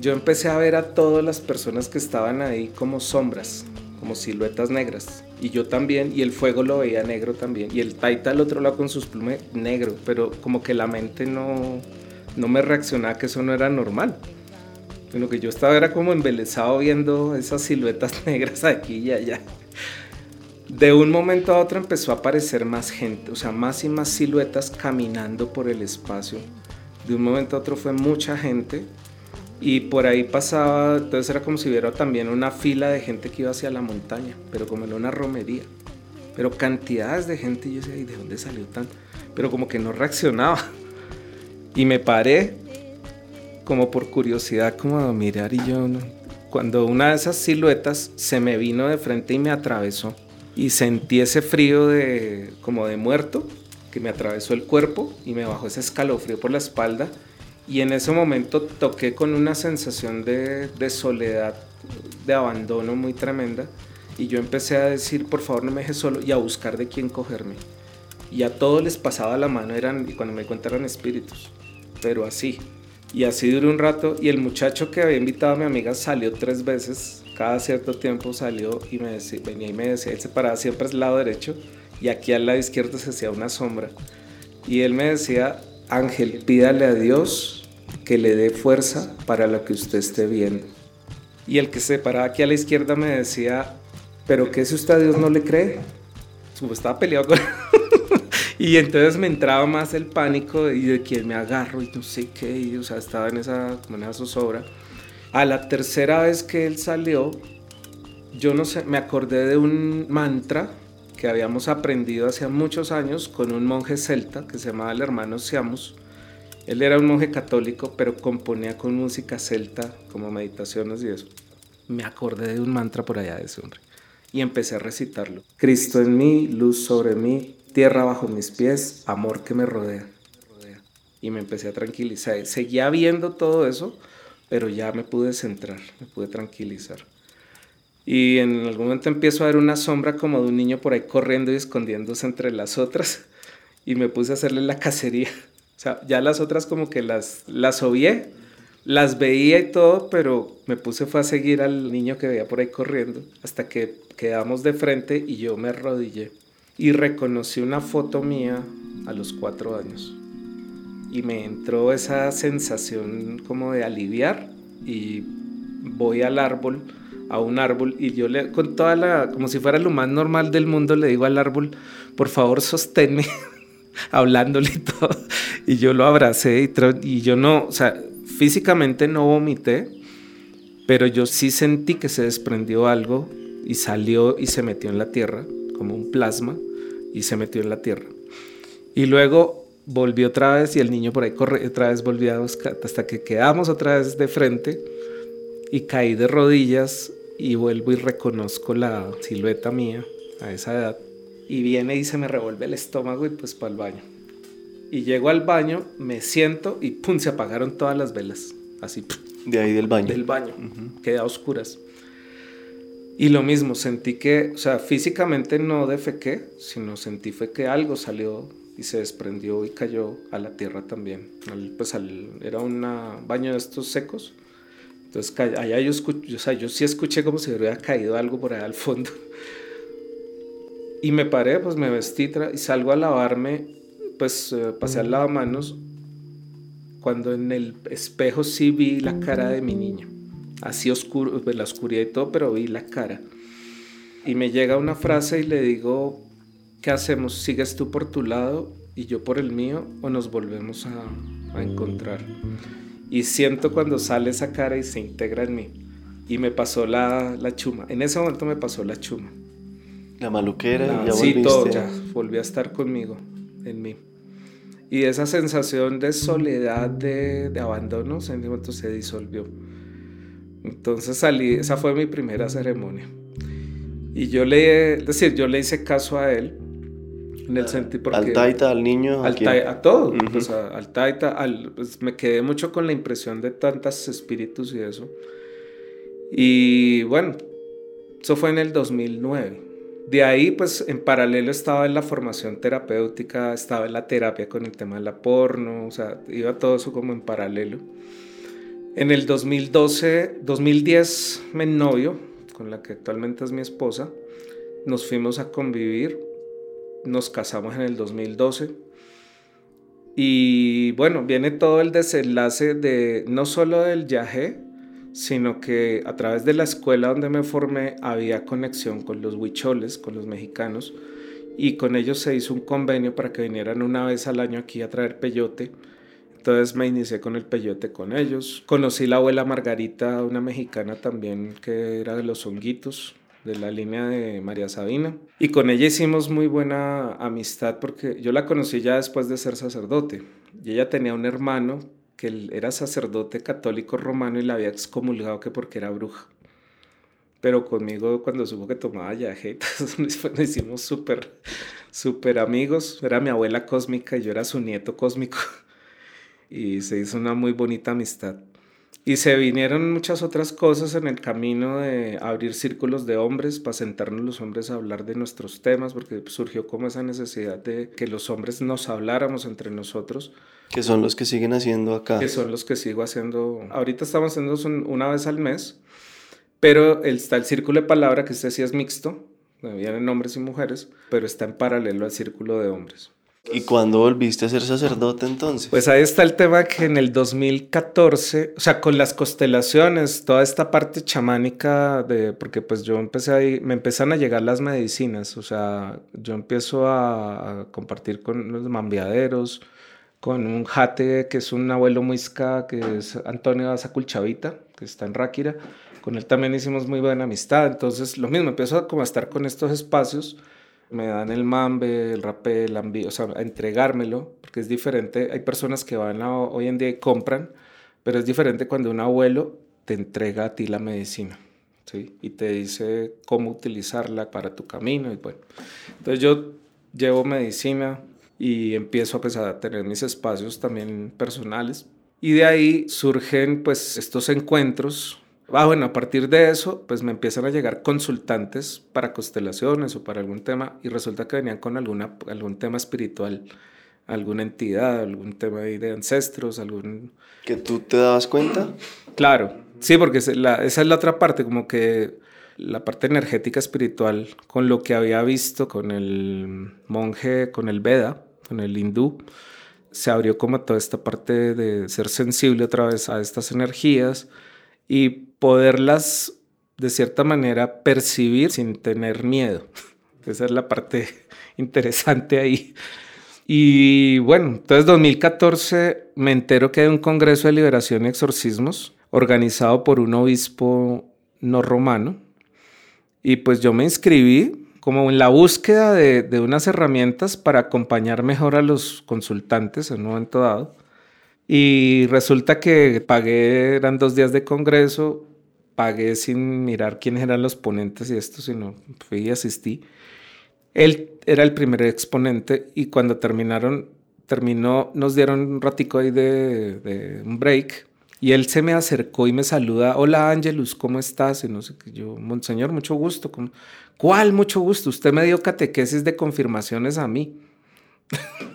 yo empecé a ver a todas las personas que estaban ahí como sombras, como siluetas negras. Y yo también, y el fuego lo veía negro también. Y el taita al otro lado con sus plumas negro, pero como que la mente no, no me reaccionaba que eso no era normal. Lo que yo estaba era como embelesado viendo esas siluetas negras aquí y allá de un momento a otro empezó a aparecer más gente, o sea, más y más siluetas caminando por el espacio. De un momento a otro fue mucha gente y por ahí pasaba, entonces era como si hubiera también una fila de gente que iba hacia la montaña, pero como en una romería. Pero cantidades de gente y yo decía, ¿de dónde salió tanto? Pero como que no reaccionaba. Y me paré como por curiosidad, como a mirar y yo, cuando una de esas siluetas se me vino de frente y me atravesó y sentí ese frío de como de muerto que me atravesó el cuerpo y me bajó ese escalofrío por la espalda y en ese momento toqué con una sensación de, soledad, de abandono muy tremenda y yo empecé a decir por favor no me dejes solo y a buscar de quién cogerme. Y a todos les pasaba la mano eran y cuando me eran espíritus pero así y así duró un rato y el muchacho que había invitado a mi amiga salió tres veces cada cierto tiempo salió y me decía, venía y me decía, él se paraba siempre al lado derecho y aquí al lado izquierdo se hacía una sombra. Y él me decía, Ángel, pídale a Dios que le dé fuerza para lo que usted esté viendo. Y el que se paraba aquí a la izquierda me decía, pero que si usted a Dios no le cree. Como estaba peleado con... y entonces me entraba más el pánico y de quién me agarro y no sé qué, y, o sea, estaba en esa, como en esa zozobra. A la tercera vez que él salió, yo no sé, me acordé de un mantra que habíamos aprendido hace muchos años con un monje celta que se llamaba el hermano Siamus. Él era un monje católico, pero componía con música celta, como meditaciones y eso. Me acordé de un mantra por allá de ese hombre y empecé a recitarlo. Cristo en mí, luz sobre mí, tierra bajo mis pies, amor que me rodea. Y me empecé a tranquilizar. Seguía viendo todo eso, pero ya me pude centrar, me pude tranquilizar. Y en algún momento empiezo a ver una sombra como de un niño por ahí corriendo y escondiéndose entre las otras y me puse a hacerle la cacería. O sea, ya las otras como que las, las obvié, las veía y todo, pero me puse fue a seguir al niño que veía por ahí corriendo hasta que quedamos de frente y yo me arrodillé y reconocí una foto mía a los cuatro años y me entró esa sensación como de aliviar y voy al árbol, a un árbol y yo le, con toda la, como si fuera lo más normal del mundo, le digo al árbol, por favor sosténme, hablándole y todo. Y yo lo abracé y, y yo no, o sea, físicamente no vomité, pero yo sí sentí que se desprendió algo y salió y se metió en la tierra, como un plasma, y se metió en la tierra. Y luego volví otra vez y el niño por ahí corre, otra vez volvió a buscar, hasta que quedamos otra vez de frente y caí de rodillas y vuelvo y reconozco la silueta mía a esa edad. Y viene y se me revuelve el estómago y pues para el baño. Y llego al baño, me siento y pum, se apagaron todas las velas. Así. De ahí del baño. Del baño. Quedé a oscuras. Y lo mismo, sentí que, o sea, físicamente no defequé, sino sentí fue que algo salió y se desprendió y cayó a la tierra también. pues era un baño de estos secos. Entonces allá yo, escuché, o sea, yo sí escuché como si hubiera caído algo por allá al fondo. Y me paré, pues me vestí y salgo a lavarme, pues eh, pasé al lavamanos cuando en el espejo sí vi la cara de mi niño. Así oscuro, pues la oscuridad y todo, pero vi la cara. Y me llega una frase y le digo, ¿qué hacemos? ¿Sigues tú por tu lado y yo por el mío o nos volvemos a, encontrar? Y siento cuando sale esa cara y se integra en mí. Y me pasó la, la chuma. En ese momento me pasó la chuma. La maluquera y ya Sí, todo, ya volví a estar conmigo, en mí. Y esa sensación de soledad, de, de abandono, sentimiento se disolvió. Entonces salí, esa fue mi primera ceremonia. Y yo le, es decir, yo le hice caso a él. En el sentido porque, al taita, al niño, al taita, a todo. sea, al taita, al, pues, me quedé mucho con la impresión de tantos espíritus y eso. Y bueno, eso fue en el 2009. De ahí, pues en paralelo estaba en la formación terapéutica, estaba en la terapia con el tema de la porno, o sea, iba todo eso como en paralelo. En el 2012, 2010 me novio, con la que actualmente es mi esposa, nos fuimos a convivir, nos casamos en el 2012. Y bueno, viene todo el desenlace de no solo del viaje, sino que a través de la escuela donde me formé había conexión con los huicholes, con los mexicanos, y con ellos se hizo un convenio para que vinieran una vez al año aquí a traer peyote. Entonces me inicié con el peyote con ellos. Conocí la abuela Margarita, una mexicana también que era de los honguitos, de la línea de María Sabina. Y con ella hicimos muy buena amistad porque yo la conocí ya después de ser sacerdote. Y ella tenía un hermano que era sacerdote católico romano y la había excomulgado que porque era bruja. Pero conmigo cuando supo que tomaba yaje, nos hicimos súper, súper amigos. Era mi abuela cósmica y yo era su nieto cósmico. Y se hizo una muy bonita amistad. Y se vinieron muchas otras cosas en el camino de abrir círculos de hombres para sentarnos los hombres a hablar de nuestros temas, porque surgió como esa necesidad de que los hombres nos habláramos entre nosotros. Que son los que siguen haciendo acá. Que son los que sigo haciendo. Ahorita estamos haciendo una vez al mes, pero está el círculo de palabra, que este sí es mixto, vienen hombres y mujeres, pero está en paralelo al círculo de hombres. ¿Y cuándo volviste a ser sacerdote entonces? Pues ahí está el tema que en el 2014, o sea, con las constelaciones, toda esta parte chamánica de, porque pues yo empecé ahí, me empiezan a llegar las medicinas, o sea, yo empiezo a, compartir con los mambiaderos, con un jate que es un abuelo muisca, que es Antonio Azaculchavita, que está en Ráquira, con él también hicimos muy buena amistad, entonces lo mismo, empiezo como a estar con estos espacios me dan el mambe, el rapel, el o sea, a entregármelo, porque es diferente. Hay personas que van hoy en día y compran, pero es diferente cuando un abuelo te entrega a ti la medicina, ¿sí? Y te dice cómo utilizarla para tu camino y bueno. Entonces yo llevo medicina y empiezo a, empezar a tener mis espacios también personales. Y de ahí surgen pues estos encuentros Ah, bueno, a partir de eso, pues me empiezan a llegar consultantes para constelaciones o para algún tema y resulta que venían con alguna, algún tema espiritual, alguna entidad, algún tema de ancestros, algún... ¿Que tú te dabas cuenta? Claro, sí, porque esa es la otra parte, como que la parte energética espiritual, con lo que había visto con el monje, con el Veda, con el hindú, se abrió como toda esta parte de ser sensible otra vez a estas energías y poderlas de cierta manera percibir sin tener miedo. Esa es la parte interesante ahí. Y bueno, entonces 2014 me entero que hay un Congreso de Liberación y Exorcismos organizado por un obispo no romano. Y pues yo me inscribí como en la búsqueda de, de unas herramientas para acompañar mejor a los consultantes en un momento dado. Y resulta que pagué, eran dos días de congreso, pagué sin mirar quiénes eran los ponentes y esto, sino fui y asistí. Él era el primer exponente y cuando terminaron, terminó, nos dieron un ratico ahí de, de un break y él se me acercó y me saluda, hola Ángelus, ¿cómo estás? Y no sé qué, yo, Monseñor, mucho gusto. ¿Cuál mucho gusto? Usted me dio catequesis de confirmaciones a mí.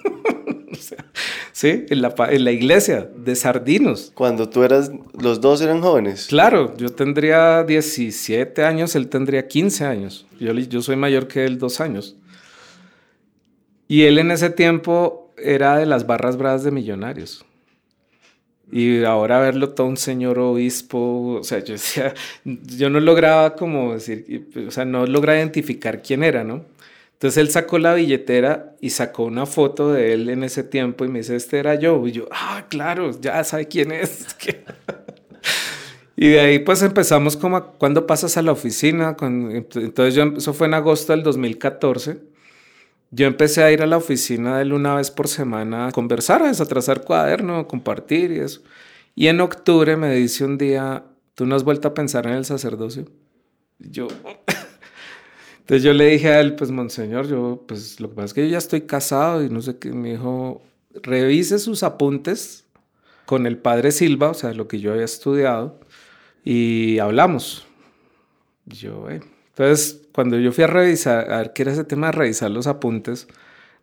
¿sí? En la, en la iglesia de Sardinos. Cuando tú eras, los dos eran jóvenes. Claro, yo tendría 17 años, él tendría 15 años. Yo, yo soy mayor que él dos años. Y él en ese tiempo era de las barras bravas de millonarios. Y ahora verlo todo un señor obispo, o sea, yo decía, yo no lograba como decir, o sea, no lograba identificar quién era, ¿no? Entonces él sacó la billetera y sacó una foto de él en ese tiempo y me dice, este era yo. Y yo, ah, claro, ya sabe quién es. y de ahí pues empezamos como, a, ¿cuándo pasas a la oficina? Entonces yo, eso fue en agosto del 2014. yo empecé a ir a la oficina de él una vez por semana a conversar, a desatrasar cuaderno, compartir y eso. Y en octubre me dice un día, ¿tú no has vuelto a pensar en el sacerdocio? Y yo... Entonces yo le dije a él, pues monseñor, yo, pues lo que pasa es que yo ya estoy casado y no sé qué. Me dijo, revise sus apuntes con el padre Silva, o sea, lo que yo había estudiado, y hablamos. Yo, eh. Entonces, cuando yo fui a revisar, a ver qué era ese tema de revisar los apuntes,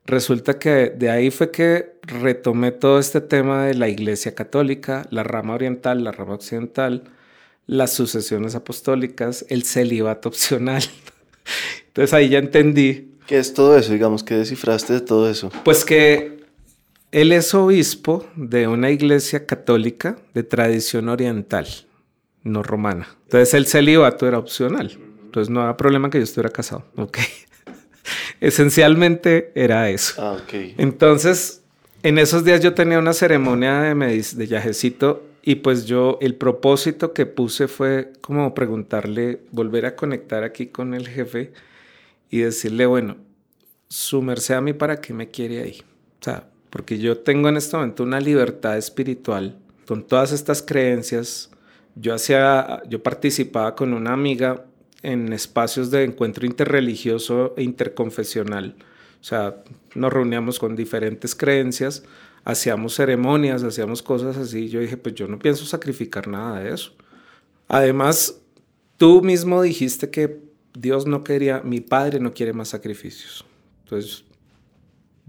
resulta que de ahí fue que retomé todo este tema de la Iglesia Católica, la rama oriental, la rama occidental, las sucesiones apostólicas, el celibato opcional. Entonces ahí ya entendí. ¿Qué es todo eso? Digamos, ¿qué descifraste de todo eso? Pues que él es obispo de una iglesia católica de tradición oriental, no romana. Entonces el celibato era opcional. Entonces no había problema que yo estuviera casado. Ok. Esencialmente era eso. Ah, ok. Entonces, en esos días yo tenía una ceremonia de, de yajecito y pues yo, el propósito que puse fue como preguntarle, volver a conectar aquí con el jefe y decirle, bueno, su merced a mí para qué me quiere ahí. O sea, porque yo tengo en este momento una libertad espiritual con todas estas creencias. Yo hacía, yo participaba con una amiga en espacios de encuentro interreligioso e interconfesional. O sea, nos reuníamos con diferentes creencias, hacíamos ceremonias, hacíamos cosas así. Yo dije, pues yo no pienso sacrificar nada de eso. Además, tú mismo dijiste que Dios no quería, mi padre no quiere más sacrificios. Entonces,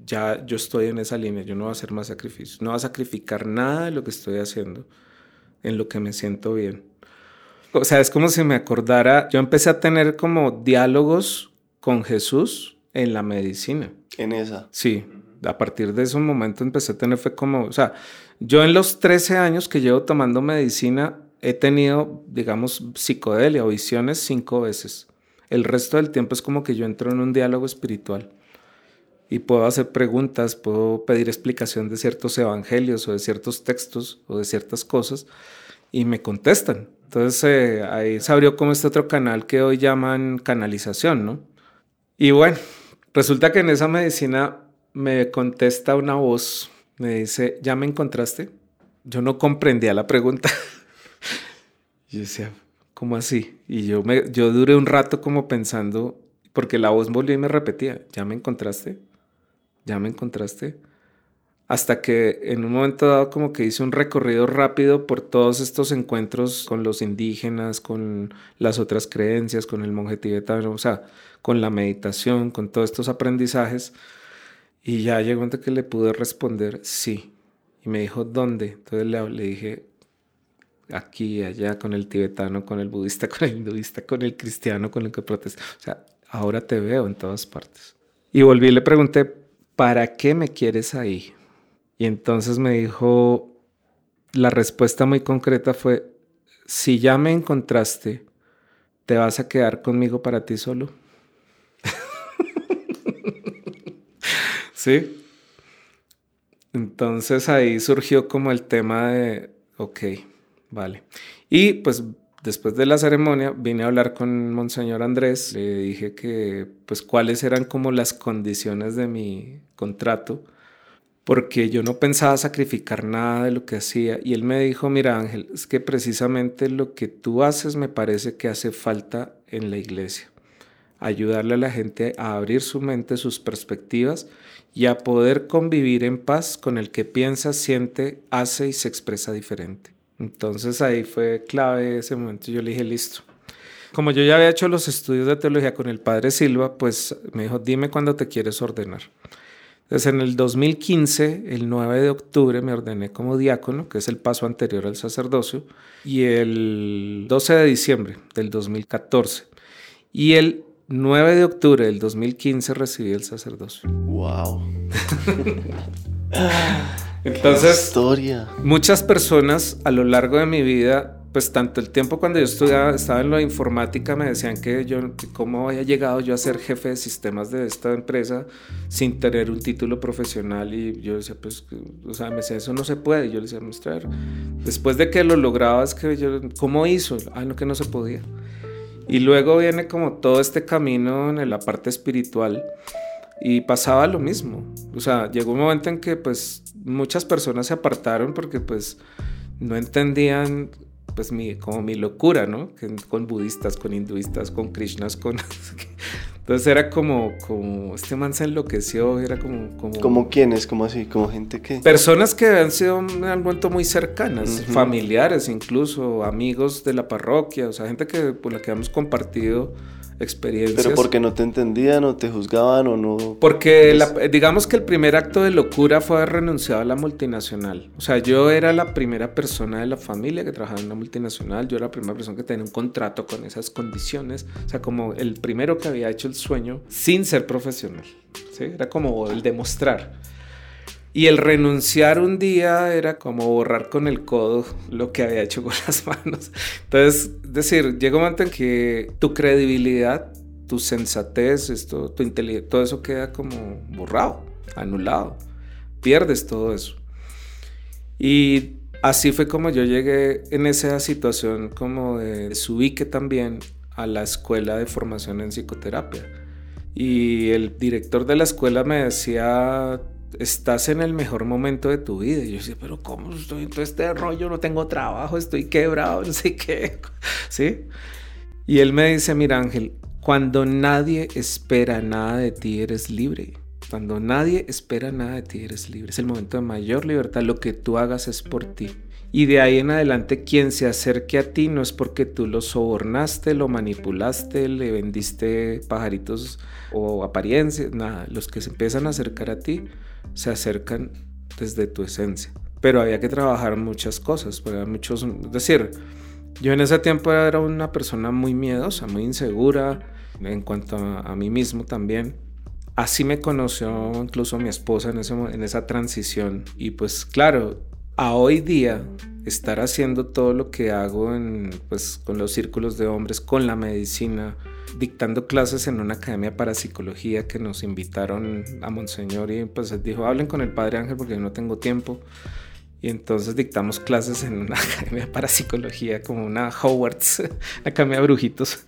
ya yo estoy en esa línea, yo no voy a hacer más sacrificios, no voy a sacrificar nada de lo que estoy haciendo en lo que me siento bien. O sea, es como si me acordara, yo empecé a tener como diálogos con Jesús en la medicina. En esa. Sí, a partir de ese momento empecé a tener, fue como, o sea, yo en los 13 años que llevo tomando medicina he tenido, digamos, psicodelia o visiones cinco veces. El resto del tiempo es como que yo entro en un diálogo espiritual y puedo hacer preguntas, puedo pedir explicación de ciertos evangelios o de ciertos textos o de ciertas cosas y me contestan. Entonces eh, ahí se abrió como este otro canal que hoy llaman canalización, ¿no? Y bueno, resulta que en esa medicina me contesta una voz, me dice, ¿ya me encontraste? Yo no comprendía la pregunta. yo decía, ¿cómo así? Y yo, me, yo duré un rato como pensando, porque la voz volvió y me repetía, ¿ya me encontraste? ¿Ya me encontraste? Hasta que en un momento dado como que hice un recorrido rápido por todos estos encuentros con los indígenas, con las otras creencias, con el monje tibetano, o sea, con la meditación, con todos estos aprendizajes. Y ya llegó antes que le pude responder sí. Y me dijo, ¿dónde? Entonces le, le dije, aquí, allá, con el tibetano, con el budista, con el hinduista, con el cristiano, con el que protesta. O sea, ahora te veo en todas partes. Y volví y le pregunté, ¿para qué me quieres ahí? Y entonces me dijo, la respuesta muy concreta fue, si ya me encontraste, ¿te vas a quedar conmigo para ti solo? ¿Sí? Entonces ahí surgió como el tema de, ok, vale. Y pues después de la ceremonia vine a hablar con Monseñor Andrés, le dije que pues cuáles eran como las condiciones de mi contrato, porque yo no pensaba sacrificar nada de lo que hacía. Y él me dijo, mira Ángel, es que precisamente lo que tú haces me parece que hace falta en la iglesia. Ayudarle a la gente a abrir su mente, sus perspectivas y a poder convivir en paz con el que piensa, siente, hace y se expresa diferente. Entonces ahí fue clave ese momento. Yo le dije, listo. Como yo ya había hecho los estudios de teología con el padre Silva, pues me dijo, dime cuándo te quieres ordenar. Entonces en el 2015, el 9 de octubre, me ordené como diácono, que es el paso anterior al sacerdocio, y el 12 de diciembre del 2014. Y el 9 de octubre del 2015 recibí el sacerdocio. Wow. Entonces, Historia. muchas personas a lo largo de mi vida, pues tanto el tiempo cuando yo estudiaba, estaba en la informática, me decían que yo, cómo había llegado yo a ser jefe de sistemas de esta empresa sin tener un título profesional. Y yo decía, pues, o sea, me decía, eso no se puede. Y yo le decía, mostrar. Después de que lo lograba, es que yo, ¿cómo hizo? Ah, no, que no se podía. Y luego viene como todo este camino en la parte espiritual Y pasaba lo mismo. O sea, llegó un momento en que pues muchas personas se apartaron porque pues no entendían pues mi, como mi locura, ¿no? Con budistas, con hinduistas, con krishnas, con... Entonces era como, como, este man se enloqueció, era como... ¿Como, ¿Como quiénes? ¿Como así? ¿Como gente que...? Personas que han sido, me han vuelto muy cercanas, familiares incluso, amigos de la parroquia, o sea, gente que, por la que hemos compartido experiencias. ¿Pero porque no te entendían o te juzgaban o no? Porque digamos que el primer acto de locura fue haber renunciado a la multinacional. O sea, yo era la primera persona de la familia que trabajaba en una multinacional, yo era la primera persona que tenía un contrato con esas condiciones, o sea, como el primero que había hecho el sueño sin ser profesional. ¿sí? Era como el demostrar. Y el renunciar un día era como borrar con el codo lo que había hecho con las manos. Entonces, es decir, llega un momento en que tu credibilidad, tu sensatez, esto, tu inteligencia, todo eso queda como borrado, anulado. Pierdes todo eso. Y así fue como yo llegué en esa situación como de subique también a la escuela de formación en psicoterapia. Y el director de la escuela me decía, estás en el mejor momento de tu vida. Y yo decía, pero ¿cómo estoy en todo este rollo? No tengo trabajo, estoy quebrado, no sé. ¿Sí? Y él me dice, mira Ángel, cuando nadie espera nada de ti, eres libre. Cuando nadie espera nada de ti, eres libre. Es el momento de mayor libertad. Lo que tú hagas es por ti. Y de ahí en adelante, quien se acerque a ti no es porque tú lo sobornaste, lo manipulaste, le vendiste pajaritos o apariencias, nada. Los que se empiezan a acercar a ti se acercan desde tu esencia. Pero había que trabajar muchas cosas, pues, muchos, es decir, yo en ese tiempo era una persona muy miedosa, muy insegura en cuanto a, mí mismo también. Así me conoció incluso mi esposa en, ese, en esa transición. Y pues claro, a hoy día estar haciendo todo lo que hago en, pues, con los círculos de hombres, con la medicina, dictando clases en una academia para psicología que nos invitaron a Monseñor y pues dijo, hablen con el Padre Ángel porque yo no tengo tiempo. Y entonces dictamos clases en una academia para psicología como una Hogwarts, una academia de brujitos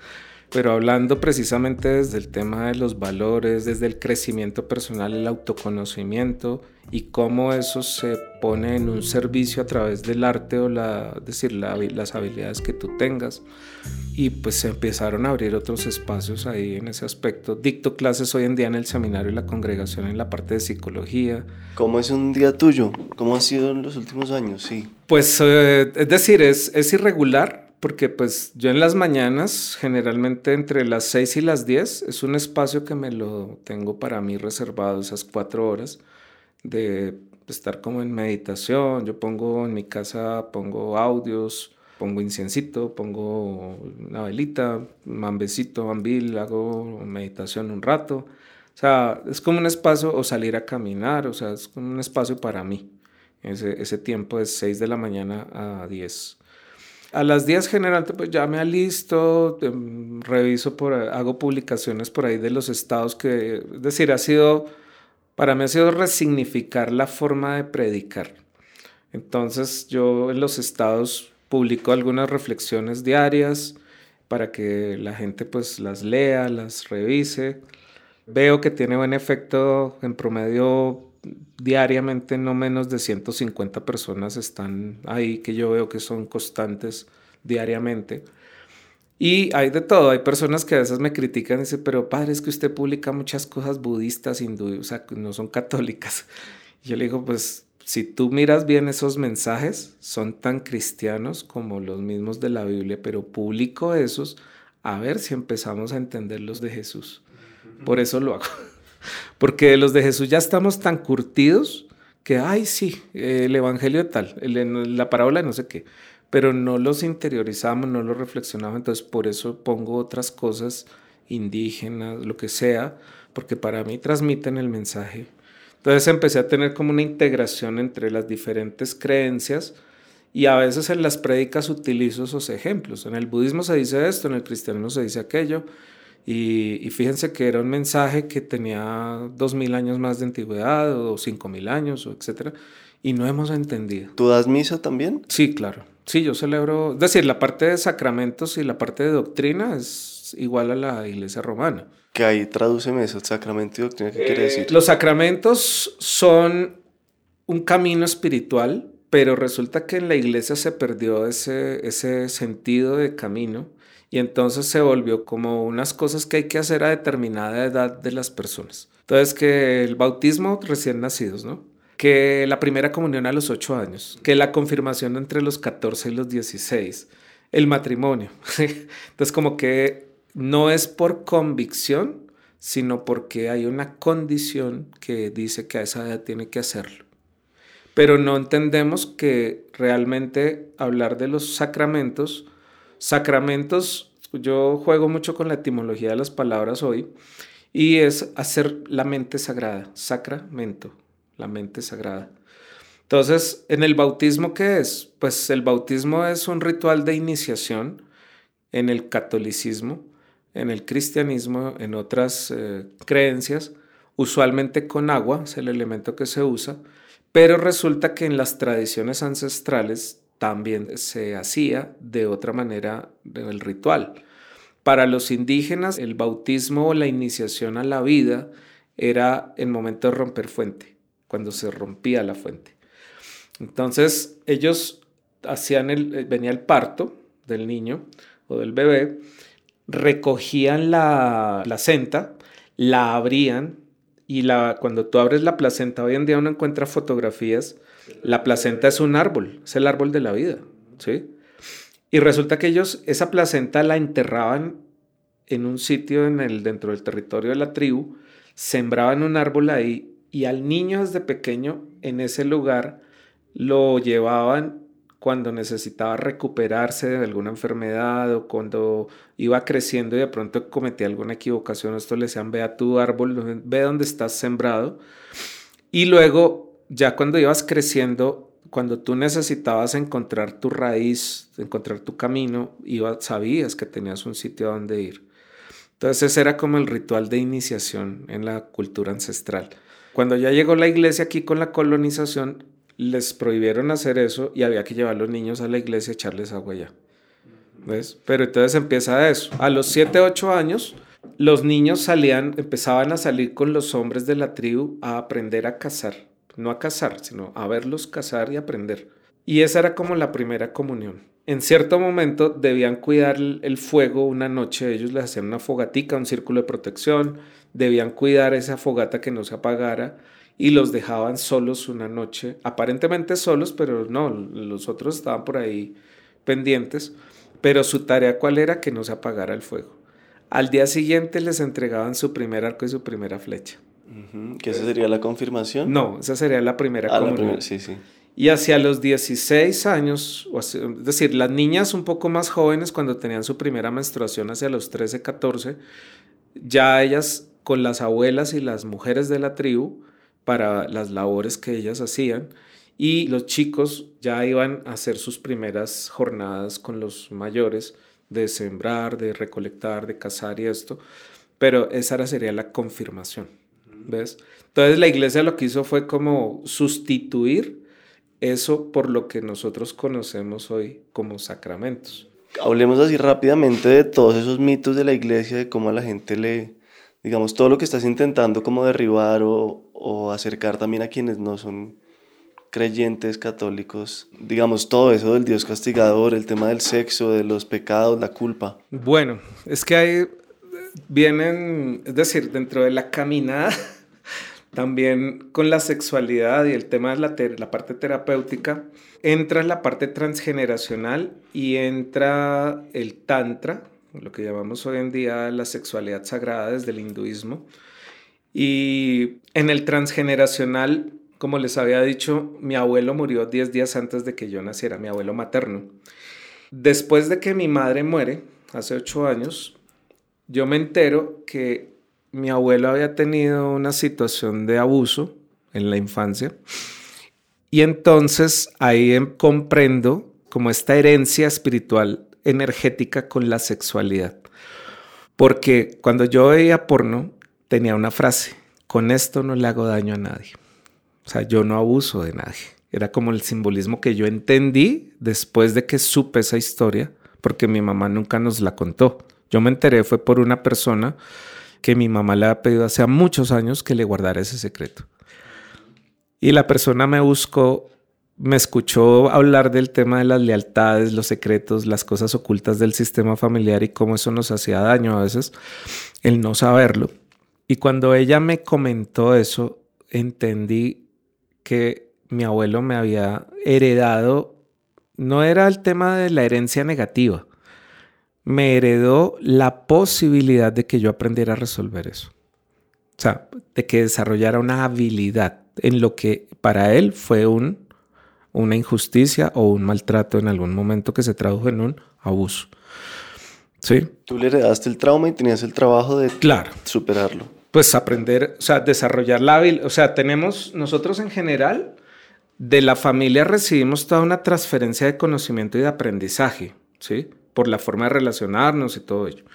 pero hablando precisamente desde el tema de los valores, desde el crecimiento personal, el autoconocimiento y cómo eso se pone en un servicio a través del arte o la, decir, las habilidades que tú tengas. Y pues se empezaron a abrir otros espacios ahí en ese aspecto. Dicto clases hoy en día en el seminario y la congregación en la parte de psicología. ¿Cómo es un día tuyo? ¿Cómo ha sido en los últimos años? Sí. Pues eh, es decir, es, es irregular porque pues yo en las mañanas, generalmente entre las 6 y las 10, es un espacio que me lo tengo para mí reservado, esas cuatro horas de estar como en meditación. Yo pongo en mi casa, pongo audios, pongo inciencito, pongo una velita, mambecito, mambil, hago meditación un rato. O sea, es como un espacio, o salir a caminar, o sea, es como un espacio para mí. Ese, ese tiempo es 6 de la mañana a 10. A las 10 generalmente pues ya me alisto, em, reviso por, hago publicaciones por ahí de los estados que, es decir, ha sido, para mí ha sido resignificar la forma de predicar. Entonces yo en los estados publico algunas reflexiones diarias para que la gente pues las lea, las revise. Veo que tiene buen efecto en promedio diariamente no menos de 150 personas están ahí que yo veo que son constantes diariamente. Y hay de todo, hay personas que a veces me critican y dicen, pero padre, es que usted publica muchas cosas budistas, hindú, o sea, no son católicas. Yo le digo, pues si tú miras bien esos mensajes, son tan cristianos como los mismos de la Biblia, pero publico esos a ver si empezamos a entenderlos de Jesús. Por eso lo hago. Porque los de Jesús ya estamos tan curtidos que, ay, sí, el Evangelio de tal, la parábola no sé qué, pero no los interiorizamos, no los reflexionamos, entonces por eso pongo otras cosas indígenas, lo que sea, porque para mí transmiten el mensaje. Entonces empecé a tener como una integración entre las diferentes creencias y a veces en las prédicas utilizo esos ejemplos. En el budismo se dice esto, en el cristianismo se dice aquello, y, fíjense que era un mensaje que tenía dos mil años más de antigüedad o cinco mil años, o etcétera, y no hemos entendido. ¿Tú das misa también? Sí, claro. Sí, yo celebro, es decir, la parte de sacramentos y la parte de doctrina es igual a la iglesia romana. Que ahí tradúceme eso, sacramento y doctrina, ¿qué quiere decir? Los sacramentos son un camino espiritual, pero resulta que en la iglesia se perdió ese, ese sentido de camino y entonces se volvió como unas cosas que hay que hacer a determinada edad de las personas. Entonces que el bautismo recién nacidos, ¿no? Que la primera comunión a los 8 años, que la confirmación entre los 14 y los 16, el matrimonio. Entonces como que no es por convicción, sino porque hay una condición que dice que a esa edad tiene que hacerlo. Pero no entendemos que realmente hablar de los sacramentos, sacramentos, yo juego mucho con la etimología de las palabras hoy, y es hacer la mente sagrada, sacramento, la mente sagrada. Entonces, ¿en el bautismo qué es? Pues el bautismo es un ritual de iniciación en el catolicismo, en el cristianismo, en otras eh, creencias, usualmente con agua, es el elemento que se usa, pero resulta que en las tradiciones ancestrales también se hacía de otra manera el ritual. Para los indígenas, el bautismo o la iniciación a la vida era en momento de romper fuente, cuando se rompía la fuente. Entonces, ellos hacían el, venía el parto del niño o del bebé, recogían la placenta, la abrían y la, cuando tú abres la placenta, hoy en día uno encuentra fotografías, la placenta es un árbol, es el árbol de la vida, ¿sí? Y resulta que ellos esa placenta la enterraban en un sitio en el, dentro del territorio de la tribu, sembraban un árbol ahí y al niño desde pequeño en ese lugar lo llevaban cuando necesitaba recuperarse de alguna enfermedad o cuando iba creciendo y de pronto cometía alguna equivocación, esto le decían, ve a tu árbol, ve dónde estás sembrado. Y luego, ya cuando ibas creciendo, cuando tú necesitabas encontrar tu raíz, encontrar tu camino, sabías que tenías un sitio a donde ir. Entonces ese era como el ritual de iniciación en la cultura ancestral. Cuando ya llegó la iglesia aquí con la colonización, les prohibieron hacer eso y había que llevar a los niños a la iglesia y echarles agua allá. ¿Ves? Pero entonces empieza eso. A los 7, 8 años, los niños salían, empezaban a salir con los hombres de la tribu a aprender a cazar. No a cazar, sino a verlos cazar y aprender. Y esa era como la primera comunión. En cierto momento debían cuidar el fuego una noche, ellos les hacían una fogatica, un círculo de protección, debían cuidar esa fogata que no se apagara y los dejaban solos una noche, aparentemente solos, pero no, los otros estaban por ahí pendientes, pero su tarea cuál era que no se apagara el fuego. Al día siguiente les entregaban su primer arco y su primera flecha. ¿Que esa sería la confirmación? No, esa sería la primera ah, la primera, sí, sí. Y hacia los 16 años, es decir, las niñas un poco más jóvenes cuando tenían su primera menstruación hacia los 13, 14, ya ellas con las abuelas y las mujeres de la tribu para las labores que ellas hacían y los chicos ya iban a hacer sus primeras jornadas con los mayores de sembrar, de recolectar, de cazar y esto, pero esa sería la confirmación, ¿ves? Entonces la iglesia lo que hizo fue como sustituir eso por lo que nosotros conocemos hoy como sacramentos. Hablemos así rápidamente de todos esos mitos de la iglesia, de cómo a la gente le, digamos, todo lo que estás intentando como derribar o, o acercar también a quienes no son creyentes católicos, digamos, todo eso del Dios castigador, el tema del sexo, de los pecados, la culpa. Bueno, es que hay, vienen, es decir, dentro de la caminada, también con la sexualidad y el tema de la, la parte terapéutica, entra la parte transgeneracional y entra el tantra, lo que llamamos hoy en día la sexualidad sagrada desde el hinduismo, y en el transgeneracional, como les había dicho, mi abuelo murió 10 días antes de que yo naciera, mi abuelo materno. Después de que mi madre muere, hace 8 años, yo me entero que mi abuelo había tenido una situación de abuso en la infancia. Y entonces ahí em, comprendo como esta herencia espiritual energética con la sexualidad. Porque cuando yo veía porno, tenía una frase, con esto no le hago daño a nadie. O sea, yo no abuso de nadie. Era como el simbolismo que yo entendí después de que supe esa historia, porque mi mamá nunca nos la contó. Yo me enteré fue por una persona que mi mamá le ha pedido hace muchos años que le guardara ese secreto. Y la persona me buscó, me escuchó hablar del tema de las lealtades, los secretos, las cosas ocultas del sistema familiar y cómo eso nos hacía daño a veces, el no saberlo. Y cuando ella me comentó eso, entendí que mi abuelo me había heredado, no era el tema de la herencia negativa, me heredó la posibilidad de que yo aprendiera a resolver eso. O sea, de que desarrollara una habilidad en lo que para él fue un, una injusticia o un maltrato en algún momento que se tradujo en un abuso. ¿Sí? Tú le heredaste el trauma y tenías el trabajo de claro. superarlo. Pues aprender, o sea, desarrollar la habilidad. O sea, tenemos nosotros en general, de la familia recibimos toda una transferencia de conocimiento y de aprendizaje, ¿sí? Por la forma de relacionarnos y todo ello.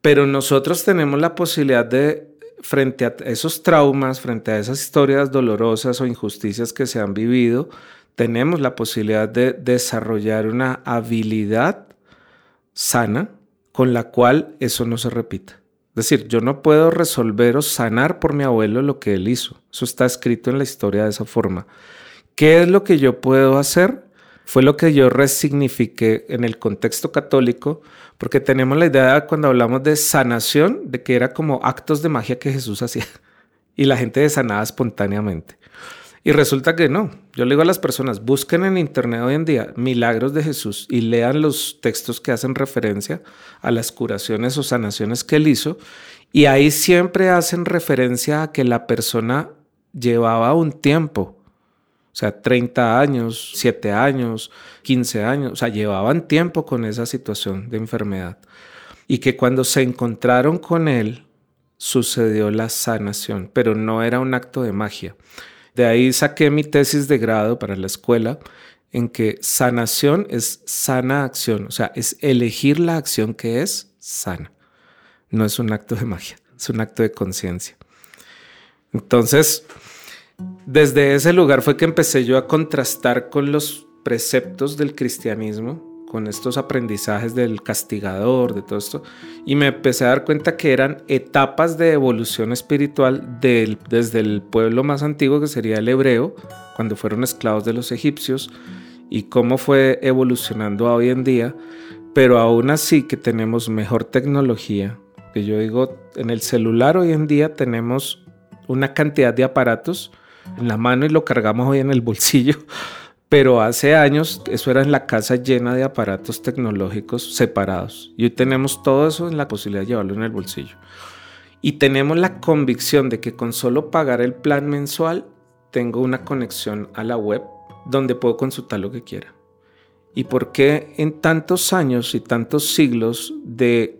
Pero nosotros tenemos la posibilidad de frente a esos traumas, frente a esas historias dolorosas o injusticias que se han vivido, tenemos la posibilidad de desarrollar una habilidad sana con la cual eso no se repita. Es decir, yo no puedo resolver o sanar por mi abuelo lo que él hizo. Eso está escrito en la historia de esa forma. ¿Qué es lo que yo puedo hacer? Fue lo que yo resignifiqué en el contexto católico porque tenemos la idea cuando hablamos de sanación, de que era como actos de magia que Jesús hacía y la gente sanaba espontáneamente. Y resulta que no. Yo le digo a las personas, busquen en internet hoy en día milagros de Jesús y lean los textos que hacen referencia a las curaciones o sanaciones que él hizo. Y ahí siempre hacen referencia a que la persona llevaba un tiempo o sea, 30 años, 7 años, 15 años, o sea, llevaban tiempo con esa situación de enfermedad. Y que cuando se encontraron con él, sucedió la sanación, pero no era un acto de magia. De ahí saqué mi tesis de grado para la escuela, en que sanación es sana acción, o sea, es elegir la acción que es sana. No es un acto de magia, es un acto de conciencia. Entonces, desde ese lugar fue que empecé yo a contrastar con los preceptos del cristianismo, con estos aprendizajes del castigador, de todo esto, y me empecé a dar cuenta que eran etapas de evolución espiritual desde el pueblo más antiguo, que sería el hebreo, cuando fueron esclavos de los egipcios, y cómo fue evolucionando a hoy en día, pero aún así que tenemos mejor tecnología, que yo digo, en el celular hoy en día tenemos una cantidad de aparatos, en la mano y lo cargamos hoy en el bolsillo. Pero hace años eso era en la casa llena de aparatos tecnológicos separados. Y hoy tenemos todo eso en la posibilidad de llevarlo en el bolsillo. Y tenemos la convicción de que con solo pagar el plan mensual tengo una conexión a la web donde puedo consultar lo que quiera. ¿Y por qué en tantos años y tantos siglos de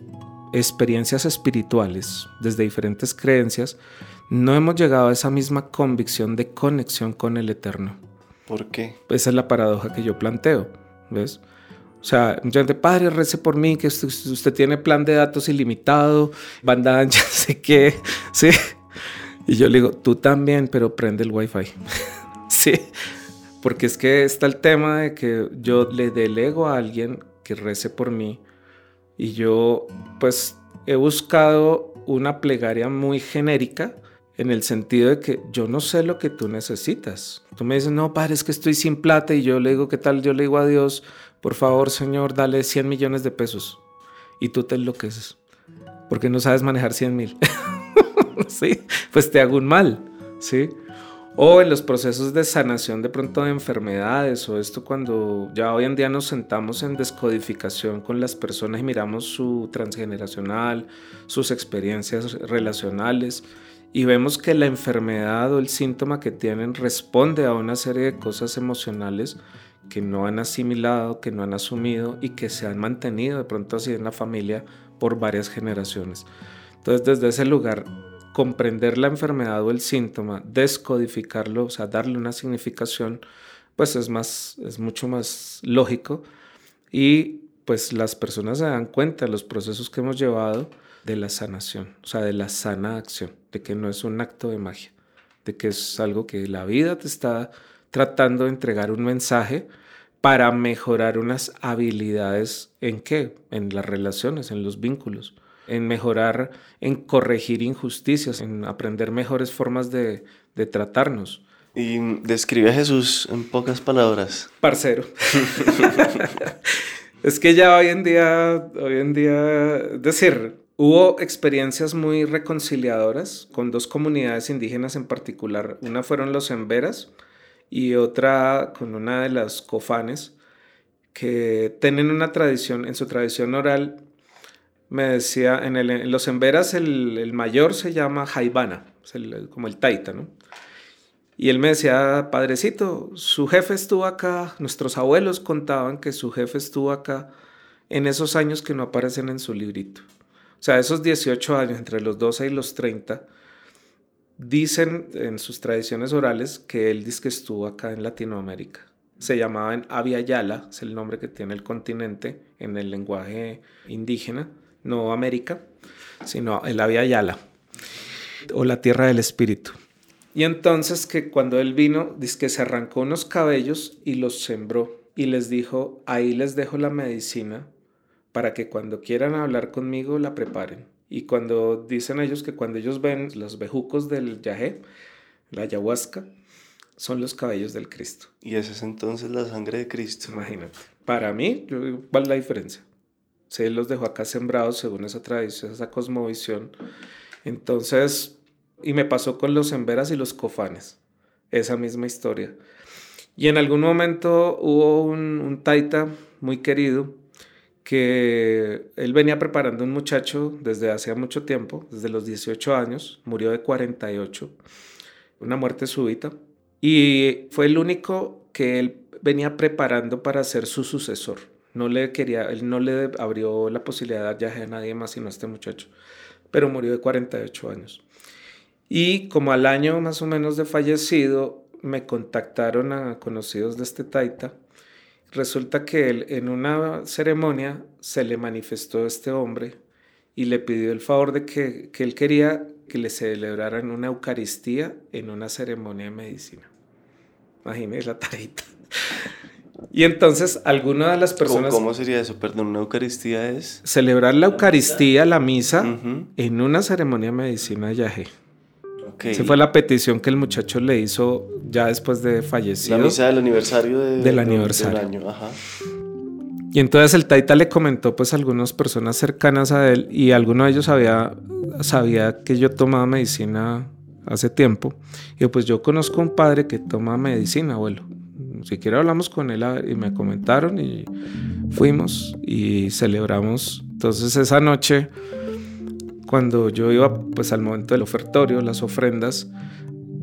experiencias espirituales, desde diferentes creencias, no hemos llegado a esa misma convicción de conexión con el Eterno. ¿Por qué? Esa es la paradoja que yo planteo, ¿ves? O sea, mucha gente, padre, rece por mí, que usted, tiene plan de datos ilimitado, banda ancha, sé qué, ¿sí? Y yo le digo, tú también, pero prende el wifi, ¿sí? Porque es que está el tema de que yo le delego a alguien que rece por mí y yo, pues, he buscado una plegaria muy genérica en el sentido de que yo no sé lo que tú necesitas. Tú me dices, no, padre, es que estoy sin plata y yo le digo, ¿qué tal? Yo le digo a Dios, por favor, Señor, dale 100 millones de pesos. Y tú te enloqueces, porque no sabes manejar 100 mil. sí, pues te hago un mal, ¿sí? O en los procesos de sanación de pronto de enfermedades o esto cuando ya hoy en día nos sentamos en descodificación con las personas y miramos su transgeneracional, sus experiencias relacionales y vemos que la enfermedad o el síntoma que tienen responde a una serie de cosas emocionales que no han asimilado, que no han asumido y que se han mantenido de pronto así en la familia por varias generaciones. Entonces, desde ese lugar, comprender la enfermedad o el síntoma, descodificarlo, o sea, darle una significación, pues es más, es mucho más lógico y pues las personas se dan cuenta de los procesos que hemos llevado de la sanación, o sea, de la sana acción, de que no es un acto de magia, de que es algo que la vida te está tratando de entregar un mensaje, para mejorar unas habilidades en qué? En las relaciones, en los vínculos, en mejorar, en corregir injusticias, en aprender mejores formas de, de tratarnos. Y describe a Jesús en pocas palabras. Parcero. es que ya hoy en día, hoy en día, decir, hubo experiencias muy reconciliadoras con dos comunidades indígenas en particular. Una fueron los Emberas, y otra con una de las cofanes que tienen una tradición, en su tradición oral, me decía, en, los emberas el, mayor se llama Jaibana, como el taita, ¿no? Y él me decía, padrecito, su jefe estuvo acá, nuestros abuelos contaban que su jefe estuvo acá en esos años que no aparecen en su librito. O sea, esos 18 años, entre los 12 y los 30, Dicen en sus tradiciones orales que él dice estuvo acá en Latinoamérica. Se llamaba en Avia Yala, es el nombre que tiene el continente en el lenguaje indígena, no América, sino el Avia Yala, o la tierra del espíritu. Y entonces que cuando él vino, dice que se arrancó unos cabellos y los sembró y les dijo, ahí les dejo la medicina para que cuando quieran hablar conmigo la preparen. Y cuando dicen ellos que cuando ellos ven los bejucos del yajé, la ayahuasca, son los cabellos del Cristo. Y esa es entonces la sangre de Cristo. Imagínate. Para mí, ¿cuál es la diferencia? Se los dejó acá sembrados según esa tradición, esa cosmovisión. Entonces, y me pasó con los emberas y los cofanes, esa misma historia. Y en algún momento hubo un, un taita muy querido que él venía preparando un muchacho desde hace mucho tiempo, desde los 18 años, murió de 48, una muerte súbita, y fue el único que él venía preparando para ser su sucesor. No le quería, él no le abrió la posibilidad de a nadie más sino a este muchacho, pero murió de 48 años. Y como al año más o menos de fallecido, me contactaron a conocidos de este taita Resulta que él, en una ceremonia se le manifestó a este hombre y le pidió el favor de que, él quería que le celebraran una Eucaristía en una ceremonia de medicina. Imagínese la tarita. Y entonces alguna de las personas... ¿Cómo, sería eso? Perdón, ¿una Eucaristía es? Celebrar la Eucaristía, la misa, en una ceremonia de medicina de Yahé. Esa fue la petición que el muchacho le hizo ya después de fallecido. La misa del aniversario del aniversario. año. Y entonces el Taita le comentó pues a algunas personas cercanas a él y alguno de ellos sabía, sabía que yo tomaba medicina hace tiempo. Y pues yo conozco un padre que toma medicina, abuelo. Si quiere hablamos con él y me comentaron y fuimos y celebramos. Entonces esa noche cuando yo iba pues al momento del ofertorio, las ofrendas,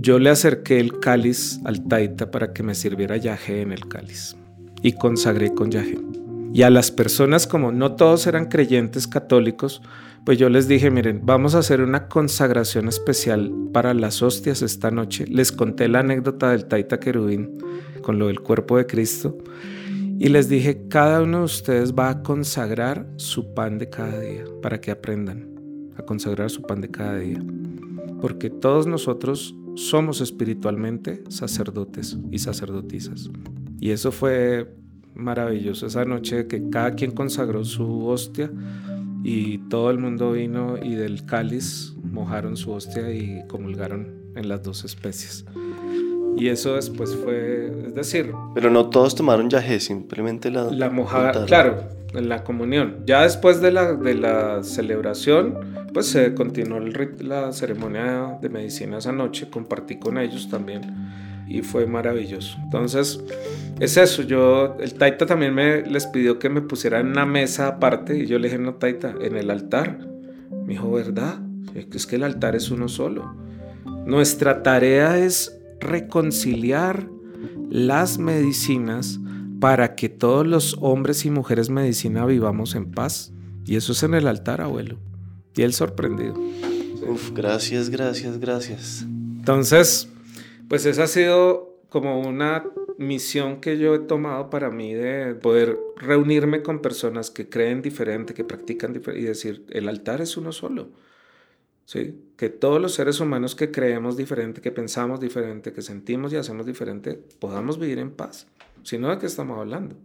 yo le acerqué el cáliz al taita para que me sirviera yaje en el cáliz y consagré con yaje. Y a las personas, como no todos eran creyentes católicos, pues yo les dije, miren, vamos a hacer una consagración especial para las hostias esta noche. Les conté la anécdota del Taita Querubín con lo del cuerpo de Cristo. Y les dije, cada uno de ustedes va a consagrar su pan de cada día para que aprendan a consagrar su pan de cada día. Porque todos nosotros somos espiritualmente sacerdotes y sacerdotisas. Y eso fue maravilloso esa noche que cada quien consagró su hostia y todo el mundo vino y del cáliz mojaron su hostia y comulgaron en las dos especies. Y eso después fue, es decir... Pero no todos tomaron yaje, simplemente la... La mojada, claro, en la comunión. Ya después de la, de la celebración, pues se continuó la ceremonia de medicina esa noche, compartí con ellos también y fue maravilloso. Entonces, es eso, yo, el Taita también me les pidió que me pusiera en una mesa aparte y yo le dije, no, Taita, en el altar. Me dijo, ¿verdad? Es que el altar es uno solo. Nuestra tarea es reconciliar las medicinas para que todos los hombres y mujeres medicina vivamos en paz. Y eso es en el altar, abuelo. Y él sorprendido. Uf, gracias, gracias, gracias. Entonces, pues esa ha sido como una misión que yo he tomado para mí de poder reunirme con personas que creen diferente, que practican diferente y decir, el altar es uno solo. ¿sí? Que todos los seres humanos que creemos diferente, que pensamos diferente, que sentimos y hacemos diferente, podamos vivir en paz. Si no, ¿de qué estamos hablando?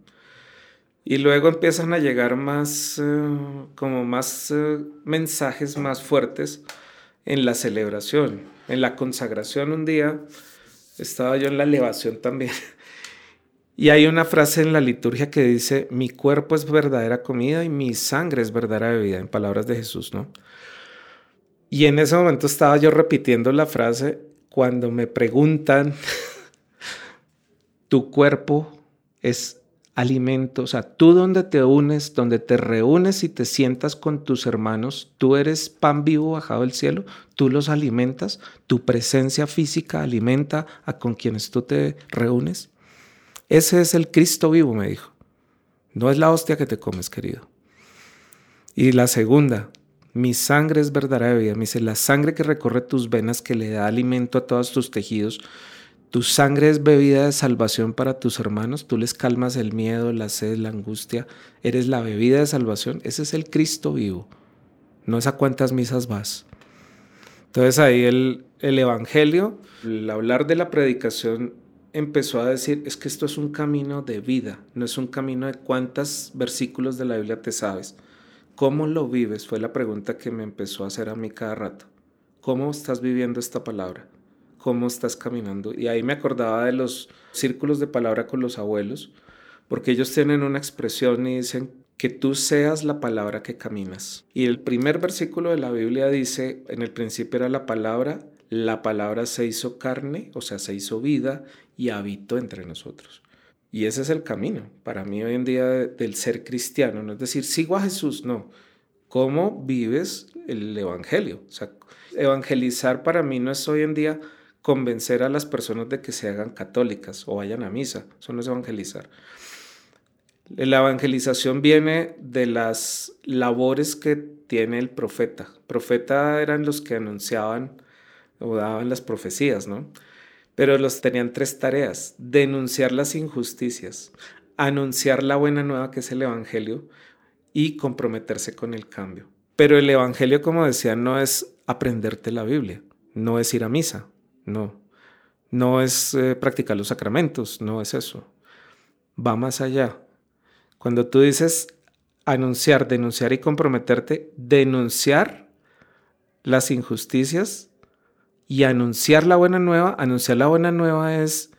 Y luego empiezan a llegar más, eh, como más eh, mensajes más fuertes en la celebración, en la consagración. Un día estaba yo en la elevación también. Y hay una frase en la liturgia que dice, mi cuerpo es verdadera comida y mi sangre es verdadera bebida, en palabras de Jesús, ¿no? Y en ese momento estaba yo repitiendo la frase cuando me preguntan, tu cuerpo es alimento, o sea, tú donde te unes, donde te reúnes y te sientas con tus hermanos, tú eres pan vivo bajado del cielo, tú los alimentas, tu presencia física alimenta a con quienes tú te reúnes. Ese es el Cristo vivo, me dijo. No es la hostia que te comes, querido. Y la segunda, mi sangre es verdadera vida. Me dice, la sangre que recorre tus venas, que le da alimento a todos tus tejidos, tu sangre es bebida de salvación para tus hermanos, tú les calmas el miedo, la sed, la angustia, eres la bebida de salvación, ese es el Cristo vivo, no es a cuántas misas vas. Entonces ahí el, el Evangelio, el hablar de la predicación, empezó a decir, es que esto es un camino de vida, no es un camino de cuántos versículos de la Biblia te sabes. ¿Cómo lo vives? Fue la pregunta que me empezó a hacer a mí cada rato. ¿Cómo estás viviendo esta palabra? Cómo estás caminando. Y ahí me acordaba de los círculos de palabra con los abuelos, porque ellos tienen una expresión y dicen que tú seas la palabra que caminas. Y el primer versículo de la Biblia dice, en el principio era la palabra, la palabra se hizo carne, o sea, se hizo vida y habitó entre nosotros. Y ese es el camino para mí hoy en día del ser cristiano, no es decir, sigo a Jesús, no. ¿Cómo vives el Evangelio? O sea, evangelizar para mí no es hoy en día convencer a las personas de que se hagan católicas o vayan a misa. Eso no es evangelizar. La evangelización viene de las labores que tiene el profeta. Profeta eran los que anunciaban o daban las profecías, ¿no? Pero los tenían tres tareas. Denunciar las injusticias, anunciar la buena nueva que es el Evangelio y comprometerse con el cambio. Pero el Evangelio, como decía, no es aprenderte la Biblia, no es ir a misa, no. No es eh, practicar los sacramentos, no es eso. Va más allá. Cuando tú dices anunciar, denunciar y comprometerte, denunciar las injusticias y anunciar la buena nueva, anunciar la buena nueva es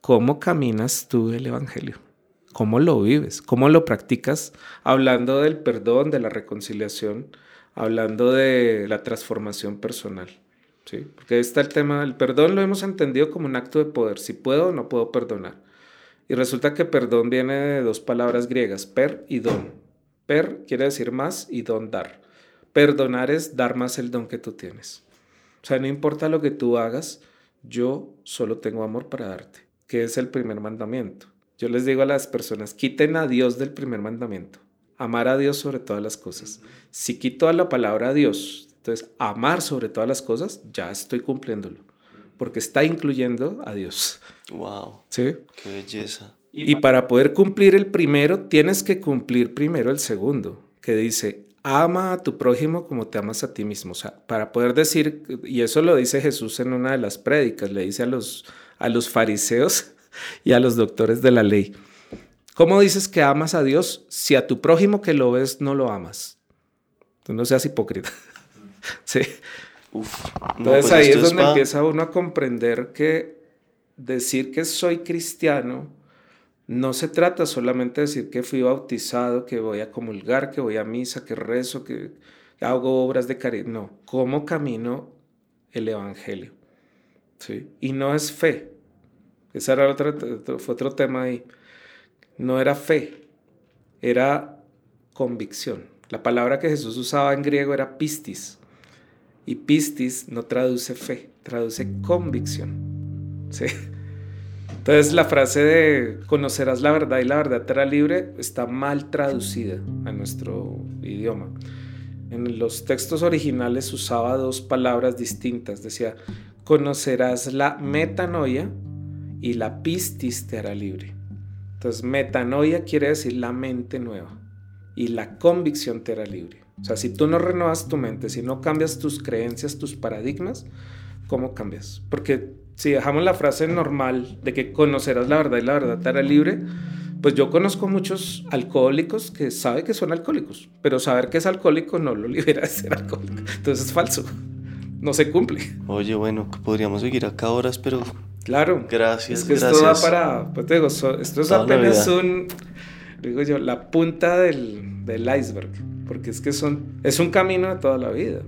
cómo caminas tú el Evangelio, cómo lo vives, cómo lo practicas, hablando del perdón, de la reconciliación, hablando de la transformación personal. ¿Sí? Porque ahí está el tema, el perdón lo hemos entendido como un acto de poder, si puedo no puedo perdonar. Y resulta que perdón viene de dos palabras griegas, per y don. Per quiere decir más y don dar. Perdonar es dar más el don que tú tienes. O sea, no importa lo que tú hagas, yo solo tengo amor para darte, que es el primer mandamiento. Yo les digo a las personas, quiten a Dios del primer mandamiento. Amar a Dios sobre todas las cosas. Si quito a la palabra Dios entonces, amar sobre todas las cosas, ya estoy cumpliéndolo, porque está incluyendo a Dios. Wow. ¿Sí? Qué belleza. Y para poder cumplir el primero, tienes que cumplir primero el segundo, que dice, ama a tu prójimo como te amas a ti mismo. O sea, para poder decir, y eso lo dice Jesús en una de las prédicas, le dice a los, a los fariseos y a los doctores de la ley, ¿cómo dices que amas a Dios si a tu prójimo que lo ves no lo amas? Tú no seas hipócrita. sí. Entonces pues ahí es donde empieza uno a comprender que decir que soy cristiano no se trata solamente de decir que fui bautizado, que voy a comulgar, que voy a misa, que rezo, que hago obras de caridad. No, cómo camino el Evangelio. ¿sí? Y no es fe. Ese era otro, fue otro tema ahí. No era fe, era convicción. La palabra que Jesús usaba en griego era pistis. Y pistis no traduce fe, traduce convicción. ¿sí? Entonces la frase de conocerás la verdad y la verdad te hará libre está mal traducida a nuestro idioma. En los textos originales usaba dos palabras distintas. Decía, conocerás la metanoia y la pistis te hará libre. Entonces metanoia quiere decir la mente nueva y la convicción te hará libre. O sea, si tú no renuevas tu mente, si no cambias tus creencias, tus paradigmas, ¿cómo cambias? Porque si dejamos la frase normal de que conocerás la verdad y la verdad te hará libre, pues yo conozco muchos alcohólicos que saben que son alcohólicos, pero saber que es alcohólico no lo libera de ser alcohólico. Entonces es falso, no se cumple. Oye, bueno, podríamos seguir acá horas, pero... Claro. Gracias, Es que gracias. esto da para, pues te digo, esto es Toda apenas un, digo yo, la punta del, del iceberg, porque es que son, es un camino de toda la vida.